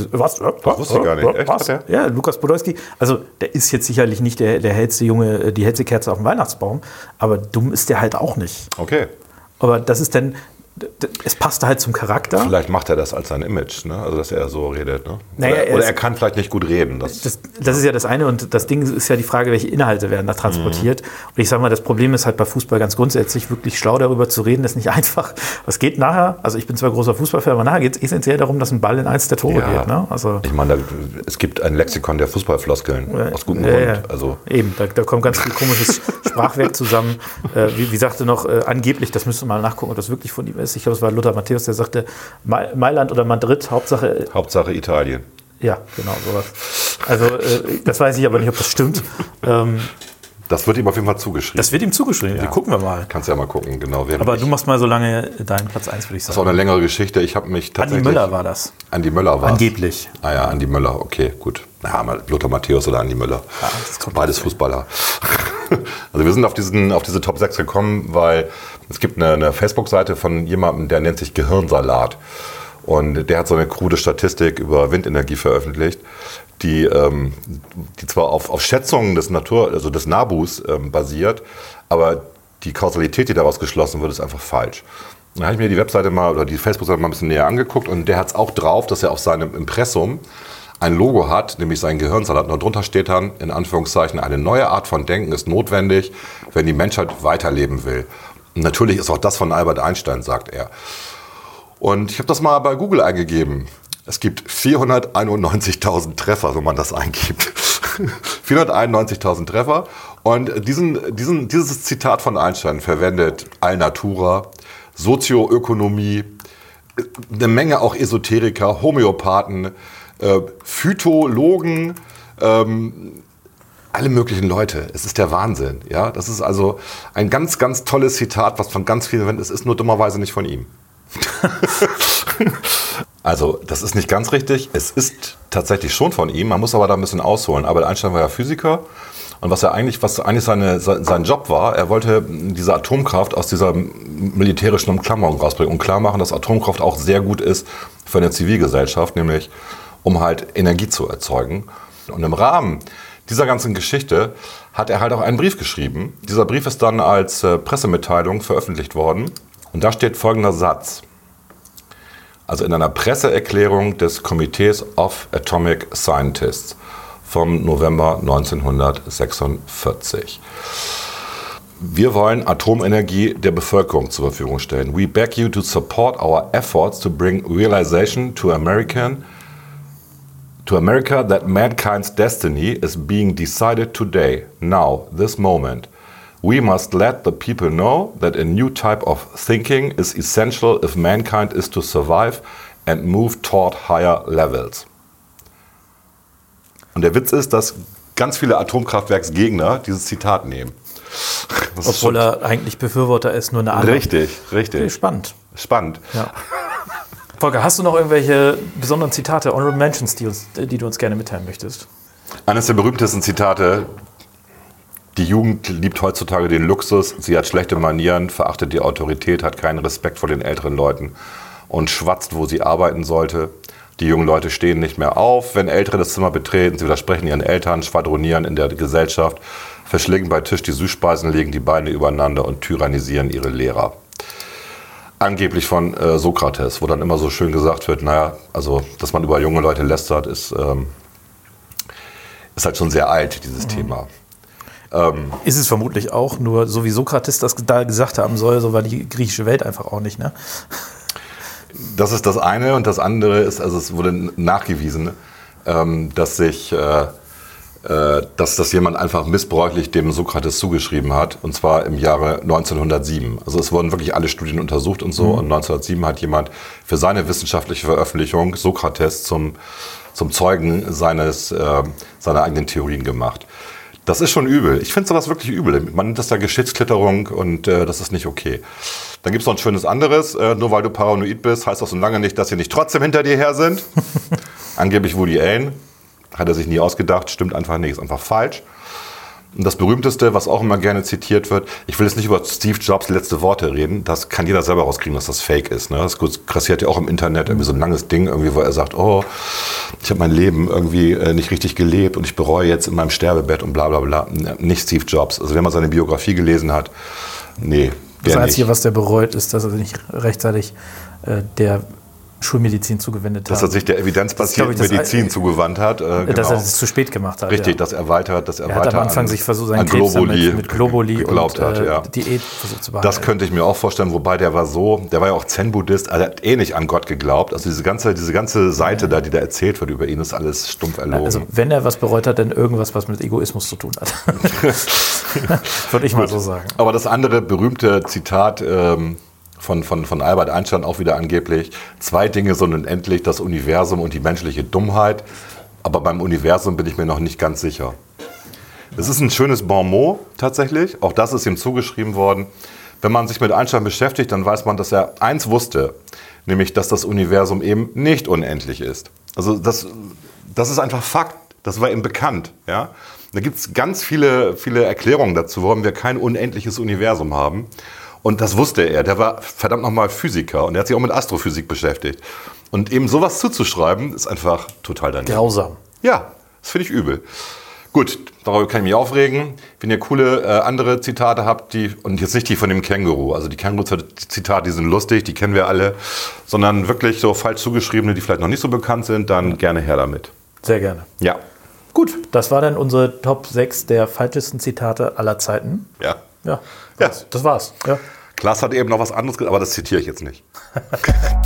Und was? was wusste ich gar nicht. Echt? Was? Ja, Lukas Podolski. Also der ist jetzt sicherlich nicht der, der hellste Junge, äh, die hellste Kerze auf dem Weihnachtsbaum, aber dumm ist der halt auch nicht. Okay. Aber das ist dann, es passte halt zum Charakter. Vielleicht macht er das als sein Image, ne? also dass er so redet. Ne? Naja, oder, er oder er kann vielleicht nicht gut reden. Das, Das, das ist ja das eine und das Ding ist ja die Frage, welche Inhalte werden da transportiert. Mhm. Und ich sage mal, das Problem ist halt bei Fußball ganz grundsätzlich, wirklich schlau darüber zu reden, ist nicht *laughs* einfach. Es geht nachher, also ich bin zwar großer Fußballfan, aber nachher geht es essentiell darum, dass ein Ball in eins der Tore Ja. geht. Ne? Also, ich meine, es gibt ein Lexikon der Fußballfloskeln, aus gutem Ja, Grund. ja. Also, Eben, da, da kommt ganz viel komisches Sprachwerk zusammen. *laughs* Äh, wie, wie sagte noch, äh, angeblich, das müsste mal nachgucken, ob das wirklich von ihm ist. Ich glaube, es war Lothar Matthäus, der sagte, Ma- Mailand oder Madrid, Hauptsache, äh, Hauptsache Italien. ja, genau, sowas. Also, äh, das weiß ich aber nicht, ob das stimmt. Ähm, Das wird ihm auf jeden Fall zugeschrieben. das wird ihm zugeschrieben. Wir gucken wir mal. Kannst ja mal gucken, genau. Aber du machst mal so lange deinen Platz 1, würde ich das ist auch sagen. eine längere Geschichte. Ich habe mich Andi tatsächlich. Müller war das. Andi Möller war Angeblich. Ah ja, Andi Möller, okay, gut. Ja, mal Lothar Matthäus oder Andi Möller. das kommt Beides Fußballer. *laughs* also wir sind auf, diesen, auf diese Top 6 gekommen, weil es gibt eine, eine Facebook-Seite von jemandem, der nennt sich Gehirnsalat. Und der hat so eine krude Statistik über Windenergie veröffentlicht, die, ähm, die zwar auf, auf Schätzungen des Natur, also des Nabus ähm, basiert, aber die Kausalität, die daraus geschlossen wird, ist einfach falsch. Dann habe ich mir die Webseite mal oder die Facebook-Seite mal ein bisschen näher angeguckt und der hat es auch drauf, dass er auf seinem Impressum ein Logo hat, nämlich sein Gehirnsalat. Und darunter steht dann in Anführungszeichen, eine neue Art von Denken ist notwendig, wenn die Menschheit weiterleben will. Natürlich ist auch das von Albert Einstein, sagt er. Und ich habe das mal bei Google eingegeben. Es gibt 491.000 Treffer, wenn man das eingibt. *laughs* 491.000 Treffer. Und diesen, diesen, dieses Zitat von Einstein verwendet Alnatura, Sozioökonomie, eine Menge auch Esoteriker, Homöopathen, äh, Phytologen, ähm, alle möglichen Leute. Es ist der Wahnsinn. Ja? Das ist also ein ganz, ganz tolles Zitat, was von ganz vielen verwendet ist. Es ist nur dummerweise nicht von ihm. *laughs* Also, das ist nicht ganz richtig. Es ist tatsächlich schon von ihm. Man muss aber da ein bisschen ausholen. Albert Einstein war ja Physiker. Und was er eigentlich, was eigentlich seine, se- sein Job war, er wollte diese Atomkraft aus dieser militärischen Umklammerung rausbringen und klar machen, dass Atomkraft auch sehr gut ist für eine Zivilgesellschaft, nämlich um halt Energie zu erzeugen. Und im Rahmen dieser ganzen Geschichte hat er halt auch einen Brief geschrieben. Dieser Brief ist dann als äh, Pressemitteilung veröffentlicht worden. Und da steht folgender Satz. Also in einer Presseerklärung des Komitees of Atomic Scientists vom November 1946. Wir wollen Atomenergie der Bevölkerung zur Verfügung stellen. We beg you to support our efforts to bring realization to American to America that mankind's destiny is being decided today, now, this moment. We must let the people know that a new type of thinking is essential if mankind is to survive and move toward higher levels. Und der Witz ist, dass ganz viele Atomkraftwerksgegner dieses Zitat nehmen. Das Obwohl er eigentlich Befürworter ist, nur eine andere. Richtig, richtig. spannend. Spannend. Ja. Volker, hast du noch irgendwelche besonderen Zitate, Honorable Mentions, die, uns, die du uns gerne mitteilen möchtest? Eines der berühmtesten Zitate. Die Jugend liebt heutzutage den Luxus, sie hat schlechte Manieren, verachtet die Autorität, hat keinen Respekt vor den älteren Leuten und schwatzt, wo sie arbeiten sollte. Die jungen Leute stehen nicht mehr auf, wenn Ältere das Zimmer betreten, sie widersprechen ihren Eltern, schwadronieren in der Gesellschaft, verschlingen bei Tisch die Süßspeisen, legen die Beine übereinander und tyrannisieren ihre Lehrer. Angeblich von äh, Sokrates, wo dann immer so schön gesagt wird, naja, also, dass man über junge Leute lästert, ist, ähm, ist halt schon sehr alt, dieses Thema. Ist es vermutlich auch, nur so wie Sokrates das da gesagt haben soll, so war die griechische Welt einfach auch nicht. Ne? *laughs* Das ist das eine und das andere ist, also es wurde nachgewiesen, ähm, dass sich, äh, dass das jemand einfach missbräuchlich dem Sokrates zugeschrieben hat und zwar im Jahre 1907. Also es wurden wirklich alle Studien untersucht und so und 1907 hat jemand für seine wissenschaftliche Veröffentlichung Sokrates zum, zum Zeugen seines, äh, seiner eigenen Theorien gemacht. Das ist schon übel. Ich finde sowas wirklich übel. Man nennt das ja Geschichtsklitterung und äh, das ist nicht okay. Dann gibt es noch ein schönes anderes. Äh, nur weil du paranoid bist, heißt das so lange nicht, dass sie nicht trotzdem hinter dir her sind. *laughs* Angeblich Woody Allen. Hat er sich nie ausgedacht. Stimmt einfach nicht. Ist einfach falsch. Und das berühmteste, was auch immer gerne zitiert wird, ich will jetzt nicht über Steve Jobs letzte Worte reden, das kann jeder selber rauskriegen, dass das fake ist. Ne? Das grassiert ja auch im Internet irgendwie so ein langes Ding, irgendwie, wo er sagt, oh, ich habe mein Leben irgendwie äh, nicht richtig gelebt und ich bereue jetzt in meinem Sterbebett und bla bla bla. Nicht Steve Jobs. Also wenn man seine Biografie gelesen hat, nee, Das Einzige, nicht. was der bereut, ist, dass er nicht rechtzeitig äh, der Schulmedizin zugewendet Dass hat. er sich der evidenzbasierten Das ich, das- Medizin zugewandt hat. Äh, Dass genau. er es zu spät gemacht hat. Richtig, ja. das erweitert, das Er erweitert hat am Anfang an, sich versucht, seinen Krebs Globuli, mit, Globuli geglaubt und hat. äh, ja. Diät versucht zu behandeln. Das könnte ich mir auch vorstellen, wobei der war so, der war ja auch Zen-Buddhist, also er hat eh nicht an Gott geglaubt. Also diese ganze, diese ganze Seite da, die da erzählt wird über ihn, ist alles stumpf erlogen. Also wenn er was bereut hat, dann irgendwas, was mit Egoismus zu tun hat. *laughs* Würde ich mal so sagen. Aber das andere berühmte Zitat ähm, von, von, von Albert Einstein auch wieder angeblich, zwei Dinge sind unendlich, das Universum und die menschliche Dummheit. Aber beim Universum bin ich mir noch nicht ganz sicher. Es ist ein schönes Bon mot tatsächlich, auch das ist ihm zugeschrieben worden. Wenn man sich mit Einstein beschäftigt, dann weiß man, dass er eins wusste, nämlich dass das Universum eben nicht unendlich ist. Also das, das ist einfach Fakt, das war ihm bekannt. Ja? Da gibt es ganz viele, viele Erklärungen dazu, warum wir kein unendliches Universum haben. Und das wusste er, der war verdammt nochmal Physiker und er hat sich auch mit Astrophysik beschäftigt. Und eben sowas zuzuschreiben, ist einfach total daneben. Grausam. Ja, das finde ich übel. Gut, darüber kann ich mich aufregen. Wenn ihr coole äh, andere Zitate habt, die, und jetzt nicht die von dem Känguru, also die Känguru-Zitate, die sind lustig, die kennen wir alle, sondern wirklich so falsch zugeschriebene, die vielleicht noch nicht so bekannt sind, dann gerne her damit. Sehr gerne. Ja. Gut, das war dann unsere Top 6 der falschesten Zitate aller Zeiten. Ja. Ja, Ja. das, das war's. Ja. Klaas hat eben noch was anderes gesagt, aber das zitiere ich jetzt nicht. *laughs*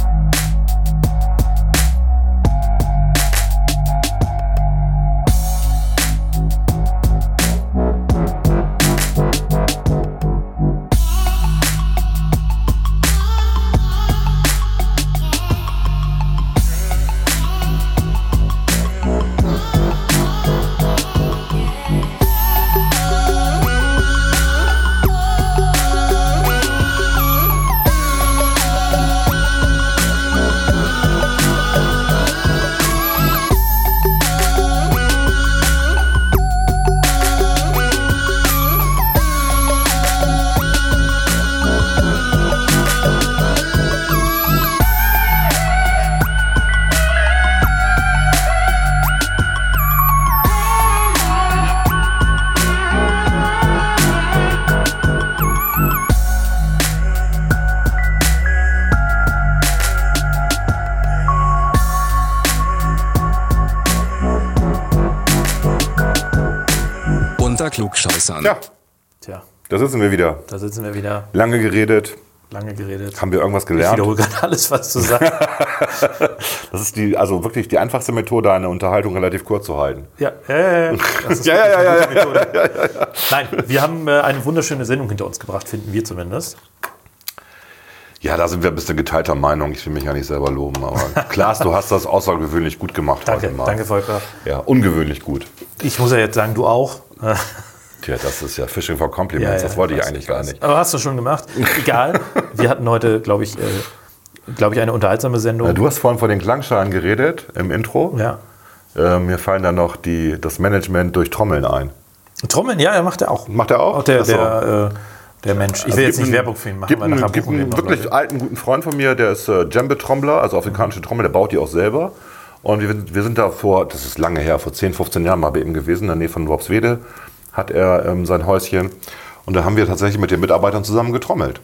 Klugscheißern. Ja, Tja, da sitzen wir wieder. da sitzen wir wieder. Lange geredet. Lange geredet. Haben wir irgendwas Ich gelernt? wiederhole gerade *laughs* alles, was du sagst. *laughs* Das ist die, also wirklich die einfachste Methode, eine Unterhaltung relativ kurz zu halten. ja, äh, *laughs* das ist Ja, ja, ja, wirklich eine gute Methode. Nein, wir haben äh, eine wunderschöne Sendung hinter uns gebracht, finden wir zumindest. Ja, da sind wir ein bisschen geteilter Meinung. Ich will mich ja nicht selber loben, aber Klaas, du hast das außergewöhnlich gut gemacht Danke, heute mal. danke Volker. Ja, ungewöhnlich gut. Ich muss ja jetzt sagen, du auch. Tja, das ist ja Fishing for Compliments. Ja, ja, das wollte ich eigentlich ich gar nicht. Aber hast du schon gemacht. Egal. Wir hatten heute, glaube ich, äh, glaube ich, eine unterhaltsame Sendung. Ja, Du hast vorhin von den Klangschalen geredet im Intro. ja. Äh, mir fallen da noch die, das Management durch Trommeln ein. Trommeln, ja, er macht er auch. Macht er auch? Auch der, der, äh, der Mensch. Ich will jetzt Gibt nicht Werbung für ihn machen, Gibt einen, gibt einen wirklich Leute. alten, guten Freund von mir, der ist äh, Djembe-Trommler, also afrikanische Trommel, der baut die auch selber. Und wir, wir sind da vor, das ist lange her, vor 10, 15 Jahren mal bei ihm gewesen, in der Nähe von Worpswede hat er ähm, sein Häuschen. Und da haben wir tatsächlich mit den Mitarbeitern zusammen getrommelt.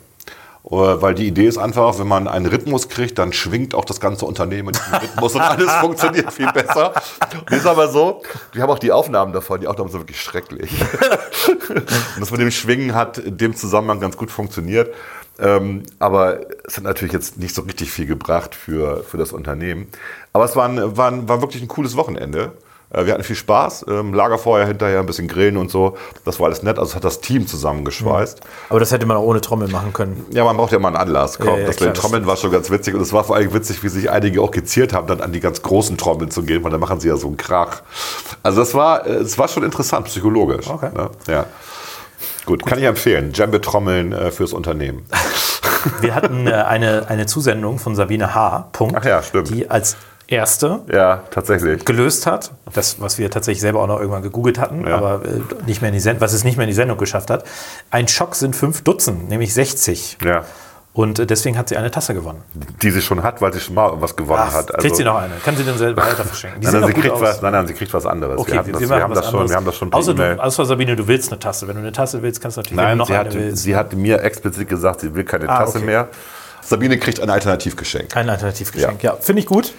Äh, Weil die Idee ist einfach, wenn man einen Rhythmus kriegt, dann schwingt auch das ganze Unternehmen diesem Rhythmus und alles *laughs* funktioniert viel besser. Und ist aber so, wir haben auch die Aufnahmen davon, die Aufnahmen sind wirklich schrecklich. *laughs* Und das mit dem Schwingen hat in dem Zusammenhang ganz gut funktioniert. Ähm, aber es hat natürlich jetzt nicht so richtig viel gebracht für, für das Unternehmen. Aber es war, ein, war, ein, war wirklich ein cooles Wochenende. Äh, Wir hatten viel Spaß, ähm, Lagerfeuer hinterher, ein bisschen Grillen und so. Das war alles nett. Also es hat das Team zusammengeschweißt. Aber das hätte man auch ohne Trommel machen können. Ja, man braucht ja mal einen Anlass. Komm, Ja, ja, das klar, mit den Trommeln war schon ganz witzig. Und es war vor allem witzig, wie sich einige auch geziert haben, dann an die ganz großen Trommeln zu gehen, weil dann machen sie ja so einen Krach. Also das war, äh, es war schon interessant, psychologisch. Okay. Ne? Ja. Gut, kann ich empfehlen. Djembe-Trommeln äh, fürs Unternehmen. Wir hatten äh, eine, eine Zusendung von Sabine H. Punkt, Ach ja, stimmt. die als erste Ja, tatsächlich. gelöst hat. Das, was wir tatsächlich selber auch noch irgendwann gegoogelt hatten, Ja. aber äh, nicht mehr in die Send was es nicht mehr in die Sendung geschafft hat. Ein Schock sind fünf Dutzend, nämlich 60. Ja. Und äh, deswegen hat sie eine Tasse gewonnen. Die sie schon hat, weil sie schon mal was gewonnen hat. Also, kriegt sie noch eine? Kann sie dann selber weiter verschenken? Die Nein, nein, sie kriegt aus. was, nein, nein, sie kriegt was anderes. Okay, wir, das, wir, haben was das schon, anderes. wir haben das schon außer, du, außer Sabine, du willst eine Tasse. Wenn du eine Tasse willst, kannst du natürlich Nein, noch sie eine willst. sie hat mir explizit gesagt, sie will keine Ah, Tasse okay. mehr. Sabine kriegt ein Alternativgeschenk. Ein Alternativgeschenk. Ja, finde ich gut.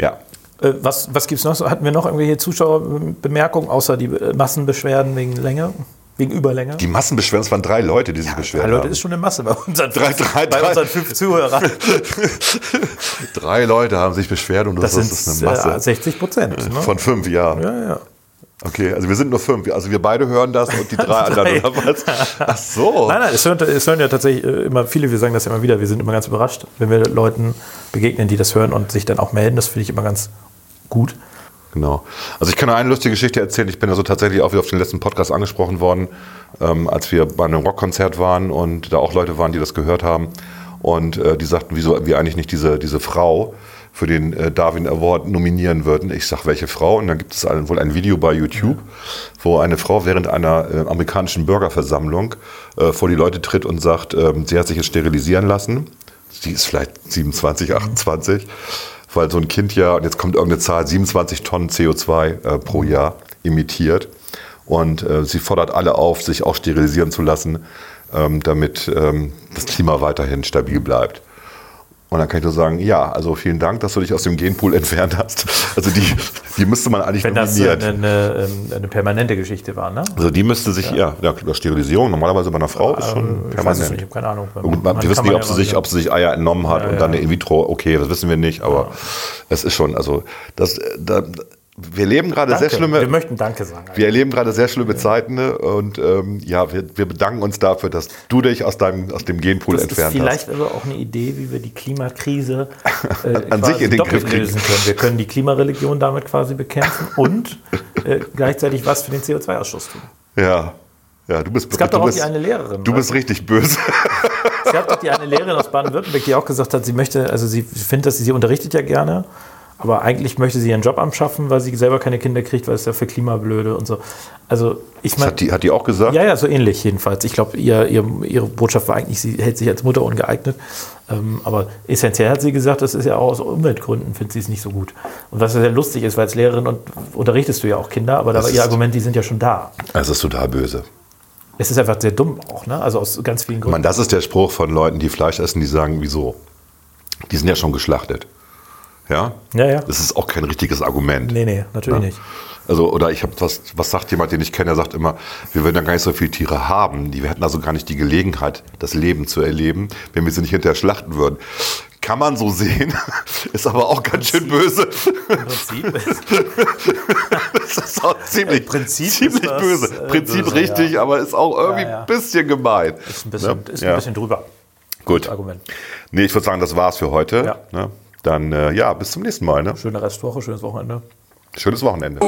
Ja. Äh, was was gibt es noch? Hatten wir noch irgendwelche Zuschauerbemerkungen, außer die äh, Massenbeschwerden wegen Länge, wegen Überlänge? Die Massenbeschwerden, es waren drei Leute, die sich beschwert Drei Leute haben. ist schon eine Masse bei unseren, Drei- drei- bei drei- unseren fünf Zuhörern. *laughs* Drei Leute haben sich beschwert und Das, das, ist eine Masse. äh, 60 Prozent. Ne? Von fünf, ja. ja, ja. Okay, also wir sind nur fünf. Also wir beide hören das und die *laughs* drei anderen oder was? Ach so. Nein, nein, es hören, es hören ja tatsächlich äh, immer viele, wir sagen das ja immer wieder, wir sind immer ganz überrascht, wenn wir Leuten begegnen, die das hören und sich dann auch melden. Das finde ich immer ganz gut. Genau. Also ich kann nur eine lustige Geschichte erzählen. Ich bin also tatsächlich auch wieder auf den letzten Podcast angesprochen worden, ähm, als wir bei einem Rockkonzert waren und da auch Leute waren, die das gehört haben. Und äh, die sagten, wieso wir eigentlich nicht diese, diese Frau für den äh, Darwin Award nominieren würden. Ich sag, welche Frau? Und dann gibt es ein, wohl ein Video bei YouTube, wo eine Frau während einer äh, amerikanischen Bürgerversammlung äh, vor die Leute tritt und sagt, ähm, sie hat sich jetzt sterilisieren lassen. Sie ist vielleicht 27, 28, weil so ein Kind ja, und jetzt kommt irgendeine Zahl, 27 Tonnen CO2 äh, pro Jahr emittiert. Und äh, sie fordert alle auf, sich auch sterilisieren zu lassen, ähm, damit ähm, das Klima weiterhin stabil bleibt. Und dann kann ich nur sagen, ja, also vielen Dank, dass du dich aus dem Genpool entfernt hast. Also die, die müsste man eigentlich Wenn das äh, nominieren. eine, eine, ähm, eine permanente Geschichte war, ne? Also die müsste sich, ja, ja, Sterilisierung normalerweise bei einer Frau ist schon Ähm, Ich permanent. nicht, ich habe keine Ahnung. Gut, Man wir wissen nicht, man ob ja sie, sich, ob sie sich Eier entnommen hat Ja, und ja. dann eine In-vitro, okay, das wissen wir nicht, aber es ist schon, also das, da, wir leben gerade sehr schlimme, Wir möchten Danke sagen. wir erleben gerade sehr schlimme Zeiten ne? und ähm, ja, wir, wir bedanken uns dafür, dass du dich aus deinem aus dem Genpool das ist entfernt vielleicht hast. aber auch eine Idee, wie wir die Klimakrise äh, *laughs* An sich in den Griff kriegen. lösen können. Wir können die Klimareligion damit quasi bekämpfen und äh, gleichzeitig was für den CO2-Ausstoß tun. Ja, ja, du bist Es gab du doch auch bist, die eine Lehrerin. Du ne? bist richtig böse. Es gab doch die eine Lehrerin aus Baden-Württemberg, die auch gesagt hat, sie möchte, also sie findet, dass sie, sie unterrichtet ja gerne, aber eigentlich möchte sie ihren Job anschaffen, weil sie selber keine Kinder kriegt, weil es ja für Klimablöde und so. Also ich meine, hat die, hat die auch gesagt? ja, ja, so ähnlich jedenfalls. Ich glaube, ihr, ihr, ihre Botschaft war eigentlich, sie hält sich als Mutter ungeeignet. Ähm, aber essentiell hat sie gesagt, das ist ja auch aus Umweltgründen, findet sie es nicht so gut. Und was ja sehr lustig ist, weil als Lehrerin und unterrichtest du ja auch Kinder, aber da war ihr Argument, die sind ja schon da. Es ist total böse. Es ist einfach sehr dumm auch, ne? Also aus ganz vielen Ich Gründen. meine, das ist der Spruch von Leuten, die Fleisch essen, die sagen, wieso? Die sind ja schon geschlachtet. Ja? Ja, ja. Das ist auch kein richtiges Argument. Nee, nee, natürlich Ja. nicht. Also, oder ich habe was, was sagt jemand, den ich kenne, der sagt immer, wir würden ja gar nicht so viele Tiere haben. Die, wir hätten also gar nicht die Gelegenheit, das Leben zu erleben, wenn wir sie nicht hinterher schlachten würden. Kann man so *laughs* sehen, ist aber auch ganz schön böse. Im Prinzip *laughs* ist, Das ist auch ziemlich, Prinzip ziemlich das, böse. äh, Prinzip böse, richtig, ja. aber ist auch irgendwie Ja, ja. ein bisschen gemein. ist ein bisschen, Ne? ist Ja. ein bisschen drüber. Gut. Argument. Nee, ich würde sagen, das war's für heute. Ja. Ne? Dann, äh, ja, bis zum nächsten Mal. Ne? Schöne Restwoche, schönes Wochenende. Schönes Wochenende.